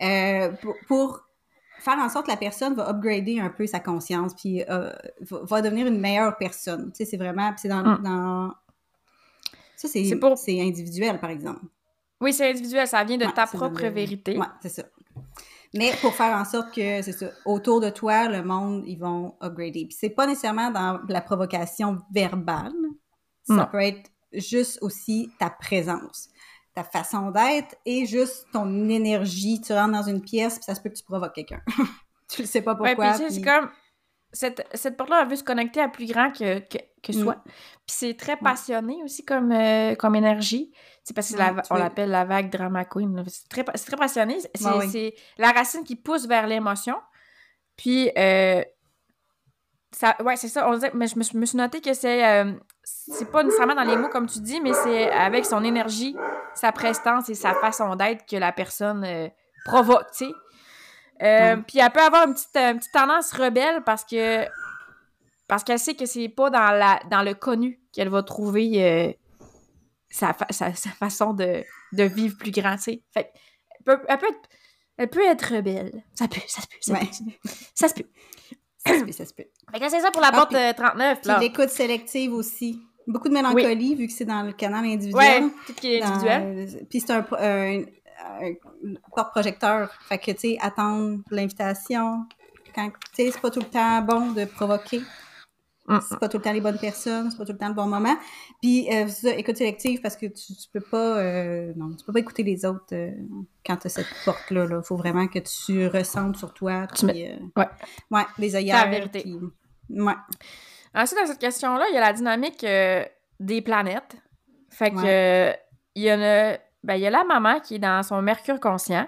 euh, pour, pour faire en sorte que la personne va upgrader un peu sa conscience, puis euh, va, va devenir une meilleure personne. Tu sais, c'est vraiment. c'est dans,
Mm.
dans- Ça, c'est individuel, par exemple.
Oui, c'est individuel, ça vient de
Ouais,
ta propre
de-
vérité.
Ouais, c'est ça. Mais pour faire en sorte que, c'est ça, autour de toi, le monde, ils vont upgrader. Puis c'est pas nécessairement dans la provocation verbale. Ça
Non.
peut être juste aussi ta présence, ta façon d'être et juste ton énergie. Tu rentres dans une pièce, puis ça se peut que tu provoques quelqu'un. tu le sais pas
Ouais,
pourquoi.
puis tu sais, c'est
puis-
comme. Cette, cette porte-là, elle veut se connecter à plus grand que, que, que
Mm.
soi. Puis c'est très passionné aussi comme, euh, comme énergie. C'est parce que c'est la
Ouais,
va-
tu
on
veux-
l'appelle la vague drama queen. C'est très, passionné. C'est
oui.
la racine qui pousse vers l'émotion. Puis, euh, ça, ouais, c'est ça. On disait, mais je me, suis- me suis noté que c'est euh, c'est pas nécessairement dans les mots comme tu dis, mais c'est avec son énergie, sa prestance et sa façon d'être que la personne provoque, tu sais. Euh,
Ouais.
Puis elle peut avoir une petite, euh, une petite tendance rebelle parce que parce qu'elle sait que c'est pas dans la dans le connu qu'elle va trouver euh, sa, fa- sa, sa façon de, de vivre plus grand, tu sais. Fait elle peut, elle peut être elle peut être rebelle. Ça peut, ça se peut, ça
Ouais.
peut. Ça se peut.
Ça se peut, ça se peut.
Fait que c'est ça pour la
Ah,
porte
puis-
euh, 39,
Puis
là.
l'écoute sélective aussi. Beaucoup de mélancolie, vu que c'est dans le canal individuel.
Ouais, tout qui est
dans-
individuel.
Puis c'est un, un, un porte-projecteur. Fait que, tu sais, attendre l'invitation. Quand, tu sais, c'est pas tout le temps bon de provoquer.
Mm.
C'est pas tout le temps les bonnes personnes, c'est pas tout le temps le bon moment. Puis, euh, ça, écoute sélective parce que tu, tu peux pas, euh, non, tu peux pas écouter les autres euh, quand t'as cette porte-là. Il faut vraiment que tu ressentes sur toi.
Tu
Puis, euh,
ouais.
Ouais, les œillères.
vérité.
puis- ouais.
Ensuite, dans cette question-là, il y a la dynamique euh, des planètes. Fait que
Ouais.
euh, il y en a. Ben, il y a la maman qui est dans son Mercure conscient.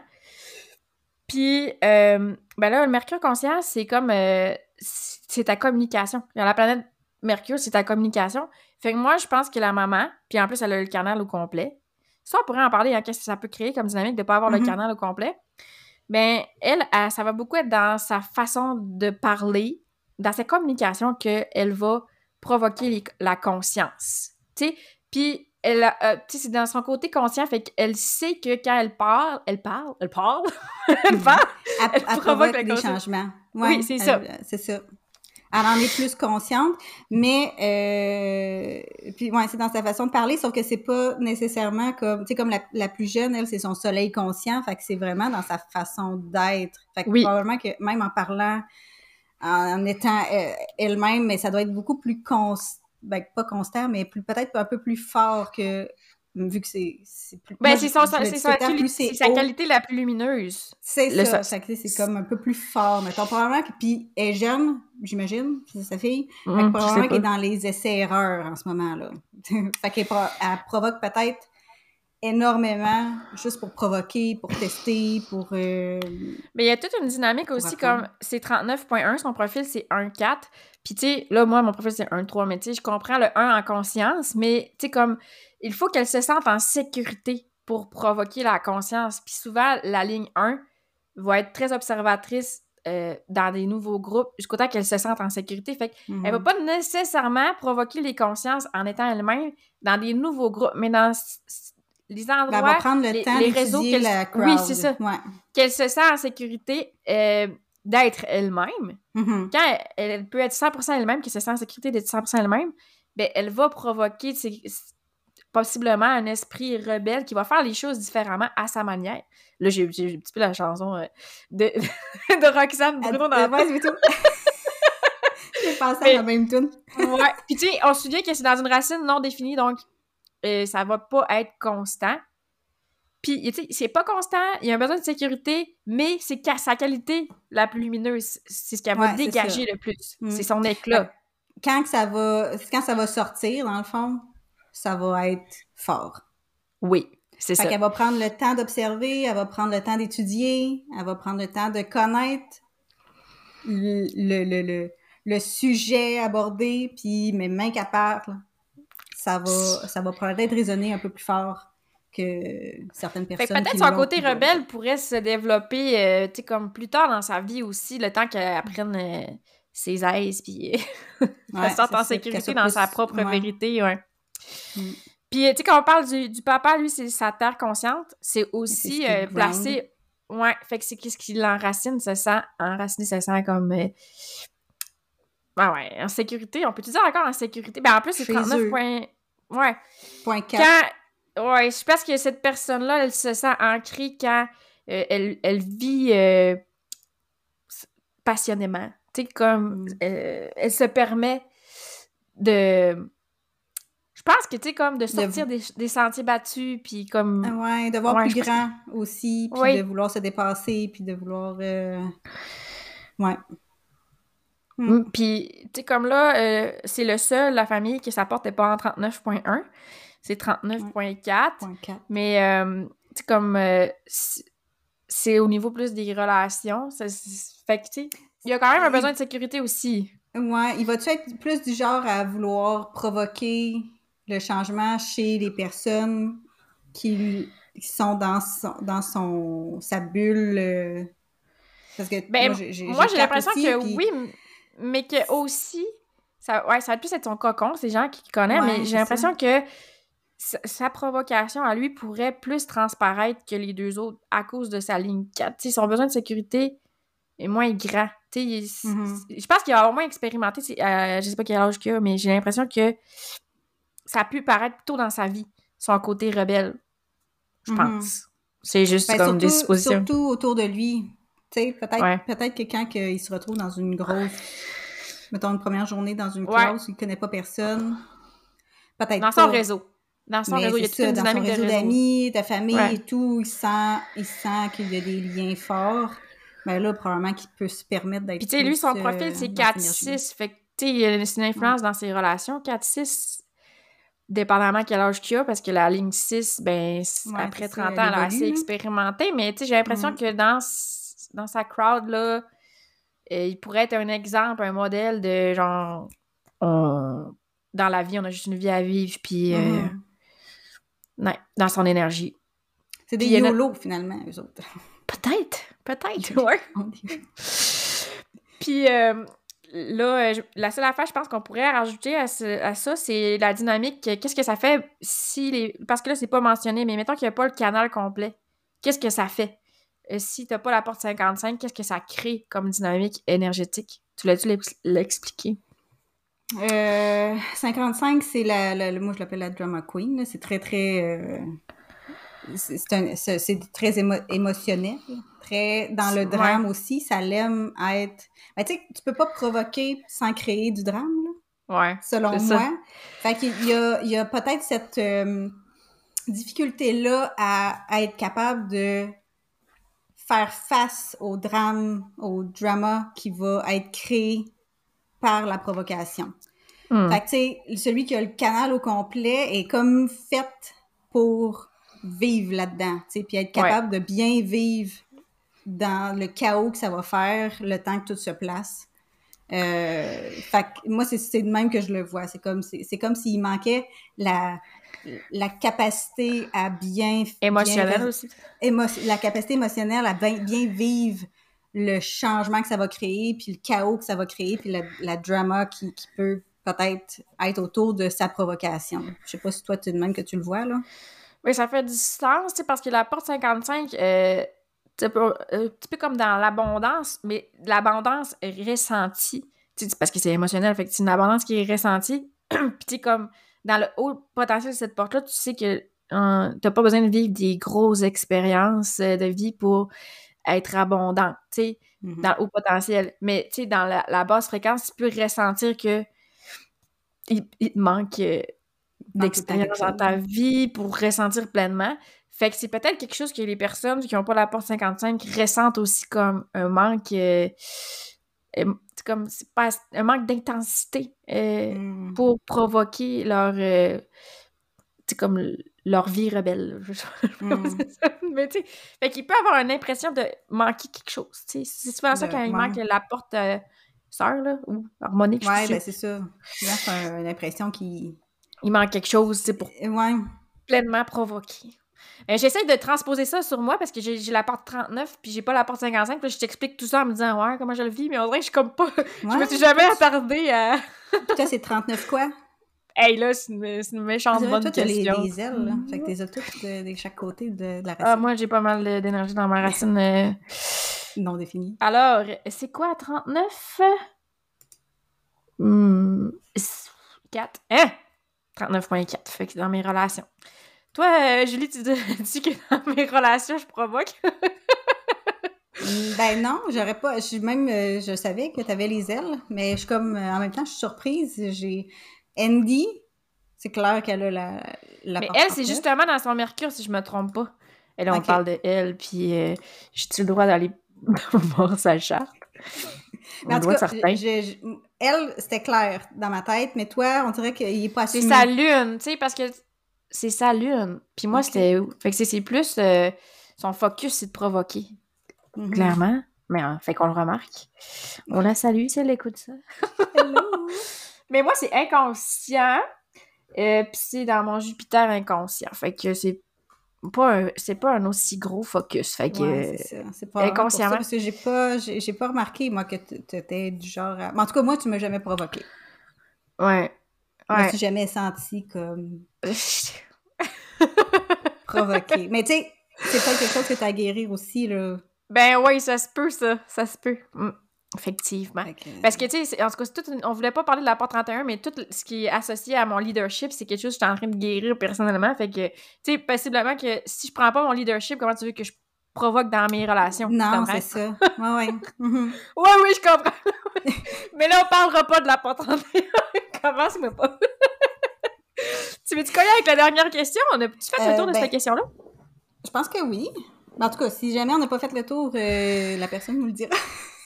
Puis, euh, ben là, le Mercure conscient, c'est comme. euh, c'est ta communication. La planète Mercure, c'est ta communication. Fait que moi, je pense que la maman, puis en plus, elle a le canal au complet. Ça, on pourrait en parler, hein, qu'est-ce que ça peut créer comme dynamique de ne pas avoir le
Mhm.
canal au complet. Ben, elle, elle, ça va beaucoup être dans sa façon de parler, dans sa communication, qu'elle va provoquer les- la conscience. Tu sais, puis elle euh, tu sais, c'est dans son côté conscient, fait qu'elle sait que quand elle parle, elle parle, elle parle, elle parle,
Elle,
Elle
elle
provoque
provoque des
conscience.
changements.
Oui, c'est ça.
elle- C'est ça. Elle en est plus consciente, mais euh, puis ouais, c'est dans sa façon de parler, sauf que c'est pas nécessairement comme, tu sais, comme la, la plus jeune, elle, c'est son soleil conscient, fait que c'est vraiment dans sa façon d'être. Fait que
Oui.
probablement que même en parlant, en, en étant euh, elle-même, mais ça doit être beaucoup plus constant ben, pas constant, mais plus peut-être un peu plus fort que vu que c'est plus.
Ben, c'est sa, sa qualité la plus lumineuse.
C'est ça. c'est comme un peu plus fort. Mettons, probablement que. Puis, elle est jeune, j'imagine, c'est sa fille. Mmh, probablement qu'elle est dans les essais-erreurs en ce moment-là. fait qu'elle elle provoque peut-être énormément juste pour provoquer, pour tester, pour. Euh,
mais il y a toute une dynamique aussi, comme c'est 39.1, son profil c'est 1.4. Puis tu sais, là, moi, mon profil c'est 1.3, mais tu sais, je comprends le 1 en conscience, mais tu sais, comme il faut qu'elle se sente en sécurité pour provoquer la conscience. Puis souvent, la ligne 1 va être très observatrice euh, dans des nouveaux groupes jusqu'au temps qu'elle se sente en sécurité. Fait qu'elle ne va mhm. pas nécessairement provoquer les consciences en étant elle-même dans des nouveaux groupes, mais dans les ben, endroits, prendre le les, temps les réseaux qu'elle oui, c'est ça, qu'elle se sent en sécurité euh, d'être elle-même. Mhm. Quand elle, peut être 100% elle-même, qu'elle se sent en sécurité d'être 100% elle-même, ben elle va provoquer possiblement un esprit rebelle qui va faire les choses différemment à sa manière. Là, j'ai un petit peu la chanson euh, de, de Roxane Bruno dans la
tout. J'ai pensé à la même tune.
ouais. Puis tu sais, on se souvient que c'est dans une racine non définie, donc euh, ça va pas être constant. Puis, tu sais, c'est pas constant, il y a un besoin de sécurité, mais c'est sa qualité la plus lumineuse. C'est ce qu'elle va dégager le plus. Mm. C'est son éclat.
Quand, ça va, quand ça va sortir, dans le fond, ça va être fort.
Oui, c'est ça.
qu'elle va prendre le temps d'observer, elle va prendre le temps d'étudier, elle va prendre le temps de connaître le, le, le, le sujet abordé, puis mais main qu'elle parle, ça va, ça va peut-être résonner un peu plus fort que certaines personnes.
Peut-être son côté rebelle pourrait se développer, euh, tu sais, comme plus tard dans sa vie aussi, le temps qu'elle apprenne euh, ses aises, puis qu'elle sorte en sécurité dans sa propre vérité, ouais. Mm. Puis, tu sais, quand on parle du, papa, lui, c'est sa terre consciente. C'est aussi euh, placé. Ouais, fait que c'est qu'est-ce qui l'enracine, ça sent. Enraciné, ça sent comme. Euh... Ah ouais, en sécurité. On peut-tu dire encore en sécurité? Ben, en plus, c'est 39 points. Ouais.
Point 4. Quand...
Ouais, je pense que cette personne-là, elle se sent ancrée quand euh, elle, elle, vit euh, passionnément. Tu sais, comme. Mm. elle se permet de je pense que, tu sais, comme de sortir Des, sentiers battus, puis comme...
Ah ouais, de voir plus grand aussi, puis de vouloir se dépasser, puis de vouloir... Euh, ouais.
Hmm. Mm, puis, tu sais, comme là, euh, c'est le seul, la famille, qui s'apporte n'est pas en 39.1, c'est 39.4. Mais, euh, tu sais, comme... c'est au niveau plus des relations. fait que, tu sais, il y a quand même un besoin de sécurité aussi.
Ouais, il va-tu être plus du genre à vouloir provoquer le changement chez les personnes qui, sont dans son, dans son sa bulle. Euh,
parce que ben, moi, j'ai l'impression que oui, mais que aussi, ça, ouais, ça va plus être son cocon, ces gens qui connaissent, mais j'ai l'impression que sa, provocation à lui pourrait plus transparaître que les deux autres à cause de sa ligne 4. son besoin de sécurité est moins grand. Mm-hmm. Je pense qu'il va au moins expérimenté, euh, je sais pas quel âge qu'il a, mais j'ai l'impression que ça a pu paraître plutôt dans sa vie, son côté rebelle, je mhm. pense. C'est juste ben, comme des suppositions.
Surtout autour de lui. Peut-être peut-être que quand il se retrouve dans une grosse, mettons une première journée dans une classe où il connaît pas personne, peut-être
Dans son réseau. Dans son réseau, il y a toute une dynamique
son réseau d'amis, de famille et tout, il sent, il sent qu'il y a des liens forts. Mais là, probablement qu'il peut se permettre d'être
Puis tu sais, lui, son profil, c'est 4-6. Fait que, tu sais, il y a une influence dans ses relations. 4-6, dépendamment quel âge qu'il a, parce que la ligne 6, ben, après 30 ans, elle, a assez expérimenté, mais tu sais, j'ai l'impression que dans, dans sa crowd, là, euh, il pourrait être un exemple, un modèle de genre, dans la vie, on a juste une vie à vivre, puis euh, mm-hmm. dans son énergie.
C'est des YOLO, finalement, eux autres.
Peut-être, peut-être, ouais. puis, euh, là, euh, la seule affaire, je pense qu'on pourrait rajouter à, ça, c'est la dynamique. Qu'est-ce que ça fait si les. Parce que là, c'est pas mentionné, mais mettons qu'il n'y a pas le canal complet. Qu'est-ce que ça fait? Euh, si tu n'as pas la porte 55, qu'est-ce que ça crée comme dynamique énergétique? Tu l'as-tu l'expliqué?
Euh, 55, c'est la, Moi, je l'appelle la drama queen. C'est très, très. Euh, c'est très émotionnel. Très. Dans le drame aussi, ça l'aime être ben, tu sais, tu peux pas provoquer sans créer du drame, là.
Ouais.
selon
ça.
moi. Fait qu'il y a, il y a peut-être cette euh, difficulté-là à, à être capable de faire face au drame, au drama qui va être créé par la provocation.
Hmm.
Fait que, tu sais, celui qui a le canal au complet est comme fait pour vivre là-dedans, tu sais, puis être capable de bien vivre dans le chaos que ça va faire le temps que tout se place. Euh, fait que moi, c'est- de même que je le vois. C'est comme, c'est c'est comme s'il manquait la, la capacité à bien...
Émotionnel
bien-
aussi.
émo- la capacité émotionnelle à bien, bien vivre le changement que ça va créer, puis le chaos que ça va créer, puis la, la drama qui, qui peut peut-être être autour de sa provocation. Je sais pas si toi, tu de même que tu le vois, là.
Oui, ça fait du sens, parce que la porte 55, euh, c'est un petit peu comme dans l'abondance, mais l'abondance ressentie. Parce que c'est émotionnel, fait que c'est une abondance qui est ressentie. Puis comme dans le haut potentiel de cette porte-là, tu sais que euh, t'as pas besoin de vivre des grosses expériences euh, de vie pour être abondant, tu sais,
Mhm.
dans le haut potentiel. Mais tu sais, dans la, la basse fréquence, tu peux ressentir que il, il te manque euh, d'expérience dans ta vie pour ressentir pleinement. Fait que c'est peut-être quelque chose que les personnes qui n'ont pas la porte 55 ressentent aussi comme un manque. euh, c'est comme c'est pas un manque d'intensité euh,
Mhm.
pour provoquer leur euh, c'est comme leur vie rebelle. je sais pas c'est ça. Mais tu fait qu'il peut avoir une impression de manquer quelque chose. C'est souvent ça quand il manque la porte euh, sœur là, ou harmonique.
Ouais, ben c'est ça. C'est un- une impression qui...
il manque quelque chose sais, pour
Ouais.
pleinement provoqué. Euh, J'essaie de transposer ça sur moi parce que j'ai la porte 39 puis j'ai pas la porte 55. Puis je t'explique tout ça en me disant ouais, comment je le vis, mais on dirait que je suis comme pas. je me suis jamais attardée à.
Toi, c'est 39 quoi?
Hey là, c'est une,
Ah,
méchante
vrai,
bonne
toi, t'as les,
question.
les ailes, là. Fait que t'es toutes de, de chaque côté de, de la
Ah,
racine
moi, j'ai pas mal d'énergie dans ma racine. euh.
non définie.
Alors, c'est quoi 39 Hmm, 4. Hein? 39.4. Fait que dans mes relations. Toi, euh, Julie, tu dis, que dans mes relations, je provoque.
Ben non, j'aurais pas. Je suis même, euh, je savais que tu avais les ailes, mais je suis comme, euh, en même temps, je suis surprise. J'ai Andy, c'est clair qu'elle a la. la
Mais
porte
elle, c'est
39.
justement dans son Mercure, si je me trompe pas. Et là, on parle de elle, puis euh, j'ai-tu le droit d'aller voir sa charte?
Mais en tout cas,
certain.
je- je- elle, c'était clair dans ma tête, mais toi, on dirait qu'il est pas
C'est
assumé.
sa lune, tu sais, parce que c'est sa lune. Puis moi,
Ok.
c'était où? Fait que c'est- plus... euh, son focus, c'est de provoquer,
Mhm.
clairement. Mais euh, fait qu'on le remarque. On la salue si elle écoute ça.
Hello.
Mais moi, c'est inconscient. Euh, puis c'est dans mon Jupiter inconscient. Fait que c'est pas un, c'est pas un aussi gros focus. Fait que...
Ouais, c'est pas
inconsciemment.
Parce que j'ai pas, j'ai pas remarqué, moi, que tu étais du genre. à- Mais en tout cas, moi, tu m'as jamais provoqué.
ouais.
Je me suis jamais sentie comme provoquée. mais tu sais, c'est pas quelque chose que tu as à guérir aussi, là.
Ben oui, ça se peut, ça. Ça se peut. Mm. Effectivement. Parce que, tu sais, en tout cas, une- on voulait pas parler de la porte 31, mais tout ce qui est associé à mon leadership, c'est quelque chose que je suis en train de guérir personnellement. Fait que, tu sais, possiblement que si je prends pas mon leadership, comment tu veux que je provoque dans mes relations?
Non, c'est ça. Ouais, ouais. Mhm.
Ouais, oui, je comprends. mais là, on parlera pas de la 31. Commence-moi pas. tu veux-tu coller avec la dernière question? On a-tu fait le
Euh,
tour de
ben,
cette question-là?
Je pense que oui. Mais En tout cas, si jamais on n'a pas fait le tour, euh, la personne nous le dira.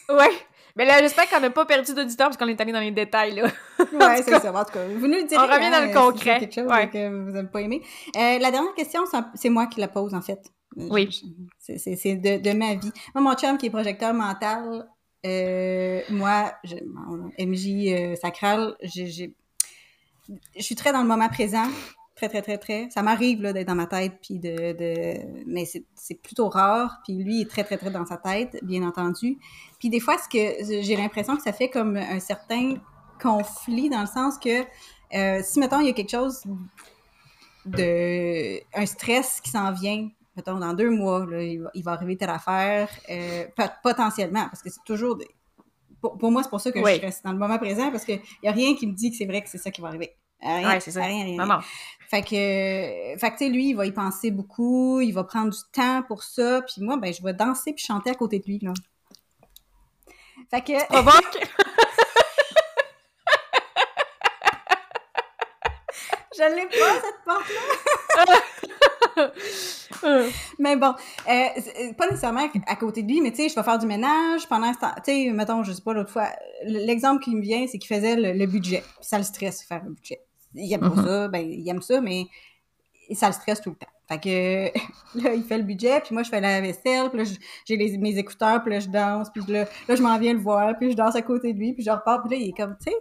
Ouais. Mais là, j'espère qu'on n'a pas perdu d'auditeurs parce qu'on est allé dans les détails, là.
ouais, c'est ça. En tout cas, vous nous le direz.
on revient dans le
hein,
concret.
Si quelque chose
Ouais.
que vous n'avez pas aimé. Euh, la dernière question, c'est moi qui la pose, en fait.
Oui.
C'est de, de ma vie. Moi, mon chum qui est projecteur mental, euh, moi, MJ euh, sacral, je suis très dans le moment présent. Très, très, très, très. Ça m'arrive d'être dans ma tête, puis de, de... mais c'est plutôt rare. Puis lui est très, très, très dans sa tête, bien entendu. Puis des fois, j'ai l'impression que ça fait comme un certain conflit dans le sens que euh, si, mettons, il y a quelque chose de... un stress qui s'en vient, mettons, dans deux mois, là, il, va, il va arriver telle affaire, euh, pot- potentiellement, parce que c'est toujours... Des... Pour, pour moi, c'est pour ça que
Oui.
je reste dans le moment présent, parce qu'il n'y a rien qui me dit que c'est vrai que c'est ça qui va arriver. Rien,
Ouais, c'est ça.
Rien, rien. Fait que, fait que tu sais, lui, il va y penser beaucoup, il va prendre du temps pour ça, puis moi, ben, je vais danser puis chanter à côté de lui, là. Fait que,
Provoque!
je l'ai pas, cette porte-là! mais bon, euh, euh, pas nécessairement à côté de lui, mais tu sais, je vais faire du ménage pendant ce temps. Tu sais, mettons, je sais pas, l'autre fois, l'exemple qui me vient, c'est qu'il faisait le, budget. Puis ça le stresse, faire le budget. Il aime pas mm-hmm. ça, ben, il aime ça, mais ça le stresse tout le temps. Fait que là, il fait le budget, puis moi, je fais la vaisselle, puis là, j'ai mes écouteurs, puis là, je danse, puis là, là je m'en viens le voir, puis je danse à côté de lui, puis je repars, puis là, il est comme, tu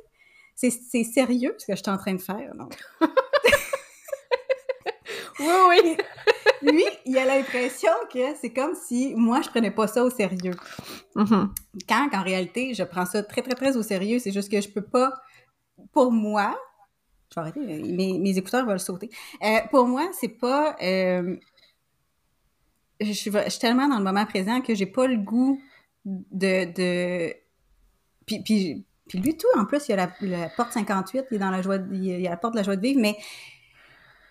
sais, c'est sérieux ce que je suis en train de faire, non?
oui, oui!
Lui, il a l'impression que c'est comme si moi, je prenais pas ça au sérieux. Mm-hmm. Quand, en réalité, je prends ça très, très, très au sérieux, c'est juste que je peux pas, pour moi, je vais arrêter, mes, mes écouteurs veulent sauter. Euh, pour moi, c'est pas. Euh, je, suis, tellement dans le moment présent que j'ai pas le goût de. de... Puis, puis, puis, lui, tout, en plus, il y a la, porte 58, il est dans la joie, il y a la porte de la joie de vivre, mais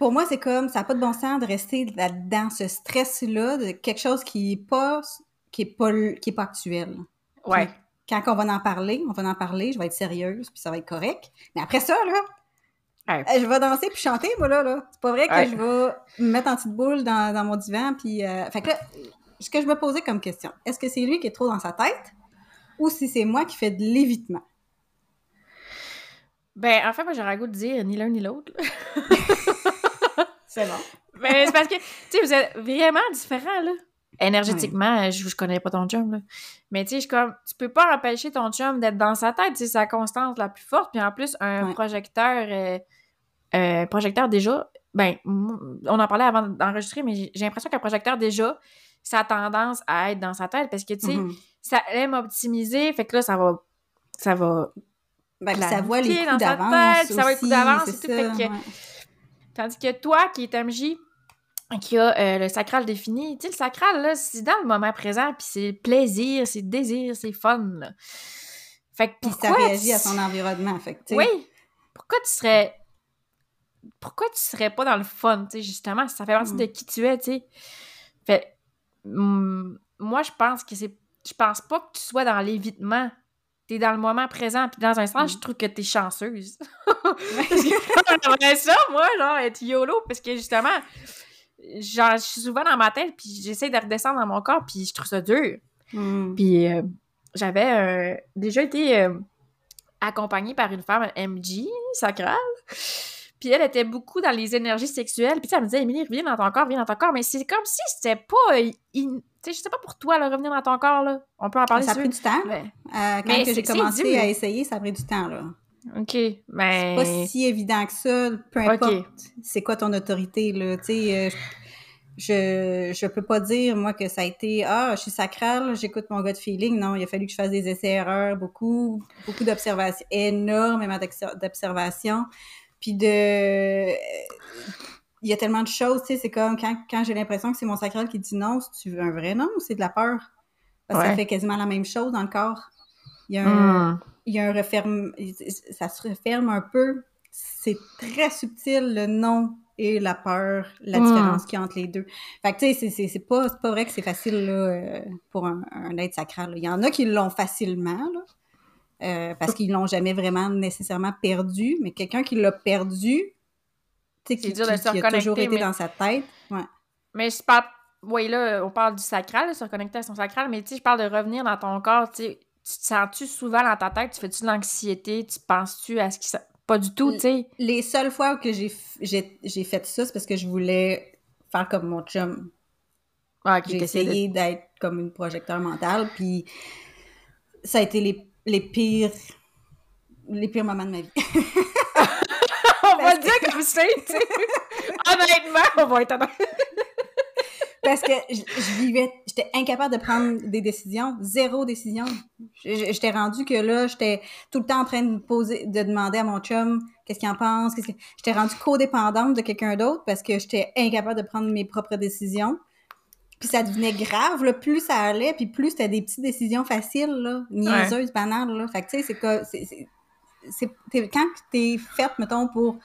pour moi, c'est comme, ça n'a pas de bon sens de rester là-dedans, ce stress-là, de quelque chose qui n'est pas, qui est pas, qui est pas actuel.
Ouais.
quand on va en parler, on va en parler, je vais être sérieuse, puis ça va être correct. Mais après ça, là, je vais danser puis chanter, moi, là. là. C'est pas vrai que je vais me mettre en petite boule dans, dans mon divan. Puis, euh... Fait que là, ce que je me posais comme question, est-ce que c'est lui qui est trop dans sa tête ou si c'est moi qui fais de l'évitement?
Ben, en fait, moi, j'aurais le goût de dire ni l'un ni l'autre.
c'est bon.
Mais c'est parce que, tu sais, vous êtes vraiment différents, là. Énergétiquement, je, je connais pas ton chum, là. Mais tu sais, comme, tu peux pas empêcher ton chum d'être dans sa tête, c'est sa constance la plus forte. Puis en plus, un projecteur, euh, euh, projecteur déjà, ben, on en parlait avant d'enregistrer, mais j'ai l'impression qu'un projecteur déjà, ça a tendance à être dans sa tête parce que, tu sais, mm-hmm. ça aime optimiser, fait que là, ça va. Ça va.
Ben, ça voit les coups d'avance.
Ça voit les coups d'avance et tout. fait que, Tandis que toi, qui est MJ, qui a euh, le sacral défini. Tu sais, le sacral, là, c'est dans le moment présent, puis c'est plaisir, c'est désir, c'est fun, là. Fait que
Puis ça réagit à son environnement, fait que,
Oui! Pourquoi tu serais... Pourquoi tu serais pas dans le fun, tu sais, justement? Ça fait partie de mm. qui tu es, tu sais. Fait... moi, je pense que c'est... Je pense pas que tu sois dans l'évitement. T'es dans le moment présent, puis dans un sens, je mm. trouve que t'es chanceuse. parce que j'aimerais ça, moi, genre, être YOLO, parce que, justement genre, je suis souvent dans ma tête, puis j'essaie de redescendre dans mon corps, puis je trouve ça dur. Hmm. Puis euh, j'avais euh, déjà été euh, accompagnée par une femme MG, sacrale. Puis elle était beaucoup dans les énergies sexuelles. Puis elle me disait, Émilie, reviens dans ton corps, viens dans ton corps. Mais c'est comme si c'était pas. Tu sais, je sais pas pour toi, là, revenir dans ton corps, là. On peut en parler
Ça a pris du temps. quand j'ai commencé à essayer, ça a pris du temps, là.
OK, mais...
C'est pas si évident que ça, peu importe c'est quoi ton autorité, là, tu sais, euh, je, je peux pas dire, moi, que ça a été « Ah, je suis sacrale, j'écoute mon gut feeling ». Non, il a fallu que je fasse des essais-erreurs, beaucoup, beaucoup d'observations, énormément d'observations, puis de... Il y a tellement de choses, tu sais, c'est comme quand, quand j'ai l'impression que c'est mon sacral qui dit non, si tu veux un vrai non ou c'est de la peur? Parce que ça fait quasiment la même chose dans le corps. Il y a un... Hmm il y a un referme, ça se referme un peu. C'est très subtil le nom et la peur, la hmm. différence qu'il y a entre les deux. Fait que tu sais, c'est pas, pas vrai que c'est facile là, euh, pour un, être sacral. Il y en a qui l'ont facilement, là, euh, parce qu'ils l'ont jamais vraiment nécessairement perdu, mais quelqu'un qui l'a perdu, tu sais, qui, qui, a toujours été dans sa tête. Ouais.
Mais je parle, oui, là, on parle du sacral, se reconnecter à son sacral, mais tu sais, je parle de revenir dans ton corps, tu te sens-tu souvent dans ta tête? Tu fais-tu de l'anxiété? Tu penses-tu à ce qui... Pas du tout, tu sais?
Les seules fois que j'ai fait ça, c'est parce que je voulais faire comme mon chum. Ah, j'ai essayé d'être comme une projecteur mental, puis ça a été les, les pires les pires moments de ma vie.
tu sais. Honnêtement, on va être
parce que je, vivais, j'étais incapable de prendre des décisions, zéro décision. J'étais rendu que là, j'étais tout le temps en train de me poser, de demander à mon chum qu'est-ce qu'il en pense. Qu'est-ce que... J'étais rendue codépendante de quelqu'un d'autre parce que j'étais incapable de prendre mes propres décisions. Puis ça devenait grave, là, plus ça allait, puis plus c'était des petites décisions faciles, là, niaiseuses, banales, là. Fait que, tu sais, c'est que... C'est, quand t'es faite, mettons, pour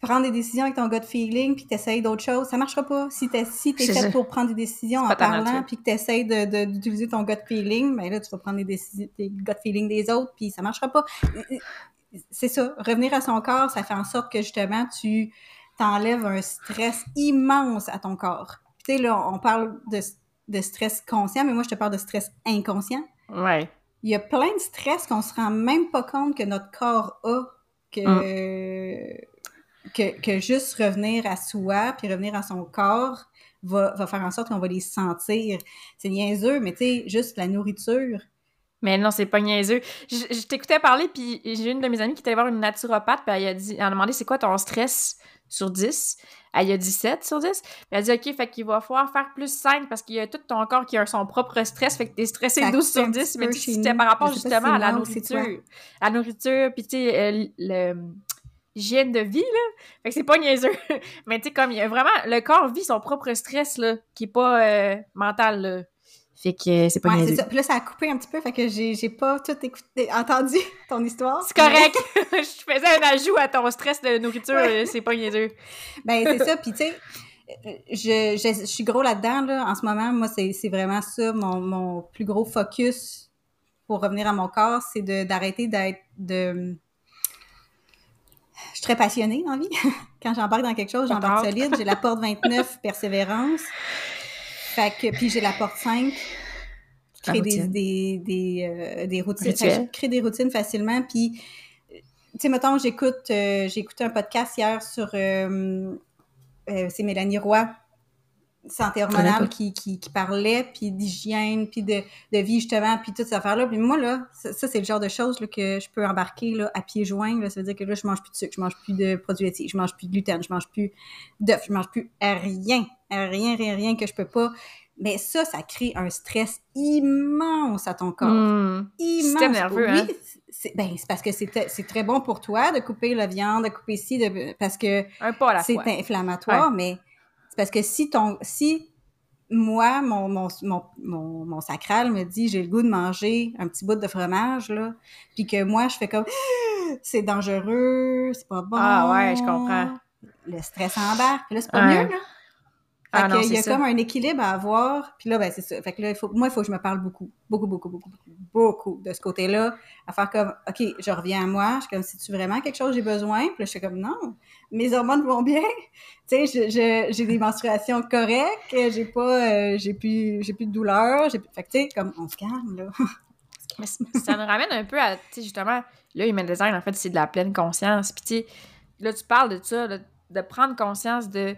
prendre des décisions avec ton gut feeling puis t'essayes d'autres choses, ça marchera pas. Si t'es si es fait pour prendre des décisions en parlant puis que t'essayes d'utiliser de, ton gut feeling, ben là, tu vas prendre des décisions, tes gut feeling des autres puis ça marchera pas. c'est ça, revenir à son corps, ça fait en sorte que justement, tu t'enlèves un stress immense à ton corps. Tu sais, là, on parle de, de stress conscient, mais moi, je te parle de stress inconscient.
Ouais.
Il y a plein de stress qu'on se rend même pas compte que notre corps a, que, que, que, juste revenir à soi, puis revenir à son corps, va, va faire en sorte qu'on va les sentir. C'est niaiseux, mais tu sais, juste la nourriture.
Mais non, c'est pas niaiseux. Je, je t'écoutais parler, puis j'ai une de mes amies qui était voir une naturopathe, puis elle a, dit, elle a demandé c'est quoi ton stress sur 10. Elle a dit 7 sur 10. Puis elle a dit OK, fait qu'il va falloir faire plus 5 parce qu'il y a tout ton corps qui a son propre stress, fait que t'es stressé
Ça
12 sur
coûte un
10,
petit
mais c'était par rapport justement à la nourriture. La nourriture, puis tu sais, euh, le hygiène de vie, là. Fait que c'est pas niaiseux. mais tu sais, comme il y a vraiment... Le corps vit son propre stress, là, qui est pas euh, mental, là. Fait que euh, c'est pas
Ouais, c'est ça. Puis là, ça a coupé un petit peu, fait que j'ai j'ai pas tout écouté, entendu ton histoire.
C'est correct. je faisais un ajout à ton stress de nourriture,
Ouais.
euh, c'est pas niaiseux.
Ben, c'est ça. Puis, tu sais, je, je, je suis gros là-dedans, là. En ce moment, moi, c'est c'est vraiment ça. Mon, mon plus gros focus pour revenir à mon corps, c'est de- d'arrêter d'être de. Je suis très passionnée dans la vie. Quand j'embarque dans quelque chose, j'embarque solide. J'ai la porte 29, persévérance. Fait que, puis j'ai la porte 5, qui crée des, des, des, euh, des routines. Je crée des routines facilement. Puis, tu sais, mettons, j'écoute, euh, j'ai écouté un podcast hier sur, euh, c'est Mélanie Roy, santé hormonale, qui, qui, qui parlait, puis d'hygiène, puis de, de vie, justement, puis toutes ces affaires-là. Puis moi, là, ça, ça, c'est le genre de choses là, que je peux embarquer là, à pieds joints. Là. Ça veut dire que là, je mange plus de sucre, je mange plus de produits laitiers, je mange plus de gluten, je mange plus d'œufs, je mange plus rien, rien, rien, rien que je peux pas. Mais ça, ça crée un stress immense à ton corps
Hmm.
immense.
Système nerveux,
oui,
hein?
c'est ben, c'est parce que c'est c'est très bon pour toi de couper la viande, de couper ci, de, parce que c'est inflammatoire, mais c'est parce que si ton si moi, mon, mon, mon, mon, sacral me dit j'ai le goût de manger un petit bout de fromage, là, puis que moi, je fais comme c'est dangereux, c'est pas bon.
Ah ouais, je comprends.
Le stress embarque. Là, c'est pas mieux, là.
Ah
Fait
non,
qu'il y a
ça.
comme un équilibre à avoir. Puis là, ben, c'est ça. Fait que là, il faut, moi, il faut que je me parle beaucoup. Beaucoup, beaucoup, beaucoup, beaucoup, de ce côté-là. À faire comme, OK, je reviens à moi. Je suis comme, si tu vraiment quelque chose j'ai besoin? Puis là, je suis comme, non, mes hormones vont bien. Tu sais, j'ai des menstruations correctes. J'ai pas, euh, j'ai plus, j'ai plus de douleur. Plus- Fait que, tu sais, comme, on se calme, là.
Mais ça nous ramène un peu à, tu sais, justement, là, Human Design, en fait, c'est de la pleine conscience. Puis, tu sais, là, tu parles de ça, de prendre conscience de.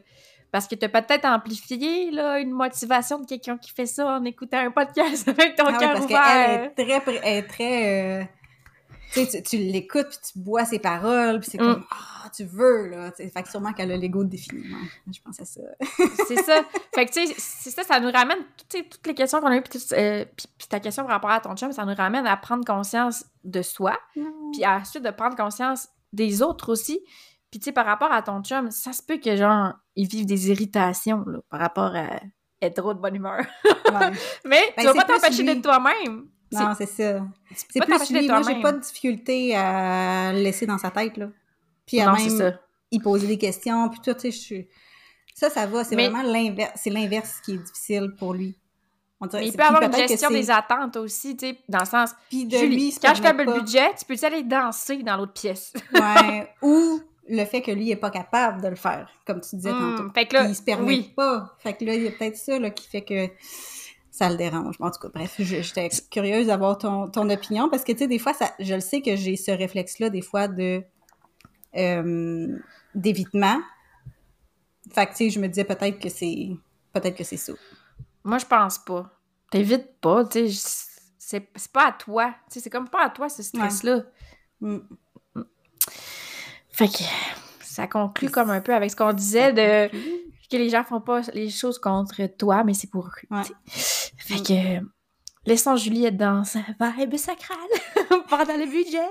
Parce que tu as peut-être amplifié là, une motivation de quelqu'un qui fait ça en écoutant un podcast avec ton
Ah
cœur
parce
ouvert.
qu'elle est très, elle est très, euh, tu l'écoutes puis tu bois ses paroles puis c'est
Mm.
comme, ah, tu veux, là. Fait que sûrement qu'elle a l'ego défini. Ouais, je pense à ça.
C'est ça. Fait que, tu sais, c'est ça, ça nous ramène, tu sais, toutes les questions qu'on a eues, puis, euh, puis- puis ta question par rapport à ton chum, ça nous ramène à prendre conscience de soi, puis ensuite de prendre conscience des autres aussi. Puis, tu sais, par rapport à ton chum, ça se peut que, genre, ils vivent des irritations, là, par rapport à être trop de bonne humeur.
Ouais.
Mais
Ben,
tu vas pas t'empêcher d'être toi-même.
Non, c'est ça. C'est
peux pas
plus lui. Moi, j'ai pas de difficulté à le laisser dans sa tête, là. Puis à
Non,
même y poser des questions, puis tout, tu sais, je suis... Ça, ça va. C'est
Mais-
vraiment l'inverse. C'est l'inverse qui est difficile pour lui. On dirait-
Mais il peut avoir une gestion des attentes aussi, tu sais, dans le sens...
Puis de
Julie,
lui,
quand je fais le budget, tu peux-tu aller danser dans l'autre pièce?
Ouais. Ou le fait que lui est pas capable de le faire, comme tu disais
Hmm,
tantôt.
fait que là,
il se permet
oui.
pas. Fait que là, il y a peut-être ça là, qui fait que ça le dérange. En tout cas, bref, j'étais curieuse d'avoir ton, ton opinion parce que, tu sais, des fois, ça, je le sais que j'ai ce réflexe-là, des fois, de euh, d'évitement. Fait que, tu sais, je me disais peut-être que c'est peut-être que c'est ça.
Moi, je pense pas. T'évites pas, tu sais. C'est pas à toi. Tu sais, c'est comme pas à toi, ce stress-là.
Mm.
Fait que ça conclut comme un peu avec ce qu'on disait de que les gens font pas les choses contre toi, mais c'est pour eux.
Ouais.
Fait que laissons Julie être dans sa vibe sacrale pendant le budget.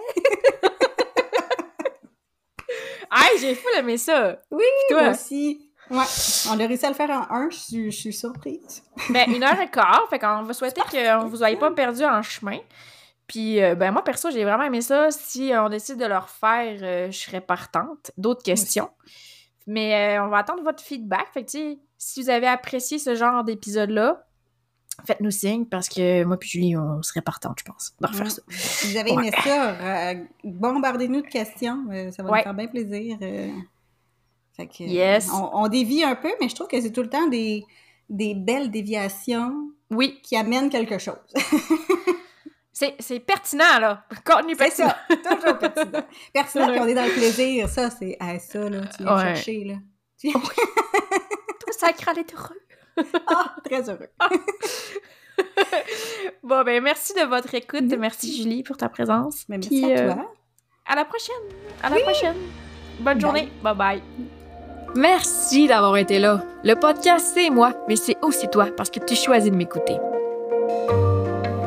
Aïe, j'ai fou aimé ça.
Oui,
Toi?
moi aussi. Ouais, on a réussi à le faire en un, je suis, je suis surprise.
Ben, une heure et quart. Fait qu'on va souhaiter qu'on vous ayez pas perdu en chemin. Puis, euh, ben, moi, perso, j'ai vraiment aimé ça. Si on décide de le refaire, euh, je serais partante. D'autres questions. Mais euh, on va attendre votre feedback. Fait que, si vous avez apprécié ce genre d'épisode-là, faites-nous signe parce que moi puis Julie, on serait partante, je pense, de refaire
Ouais.
ça.
Si vous avez aimé ça, euh, bombardez-nous de questions. euh, ça va
Ouais.
nous faire bien plaisir. euh. Fait que, euh,
Yes.
On, on dévie un peu, mais je trouve que c'est tout le temps des, des belles déviations
Oui,
qui amènent quelque chose.
c'est c'est pertinent, là. Contenu
C'est
pertinent.
ça, toujours pertinent. Pertinent, puis on est dans le plaisir. Ça, c'est hey, ça, là, tu viens
Ouais.
chercher, là. Tu
Tout sacré est heureux.
Ah, très heureux.
Bon, ben, merci de votre écoute. Merci, Julie, pour ta présence.
Mais merci
Puis,
à
euh,
toi.
À la prochaine. À la prochaine. Bonne
Bye.
journée. Bye bye. Merci d'avoir été là. Le podcast, c'est moi, mais c'est aussi toi parce que tu choisis de m'écouter.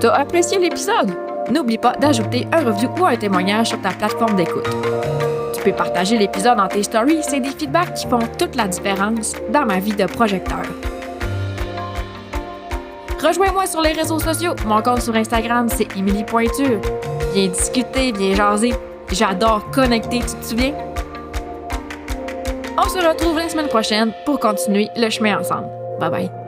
T'as apprécié l'épisode? N'oublie pas d'ajouter un review ou un témoignage sur ta plateforme d'écoute. Tu peux partager l'épisode dans tes stories, c'est des feedbacks qui font toute la différence dans ma vie de projecteur. Rejoins-moi sur les réseaux sociaux. Mon compte sur Instagram, c'est Émilie Pointure. Viens discuter, viens jaser. J'adore connecter, tu te souviens? On se retrouve la semaine prochaine pour continuer le chemin ensemble. Bye bye.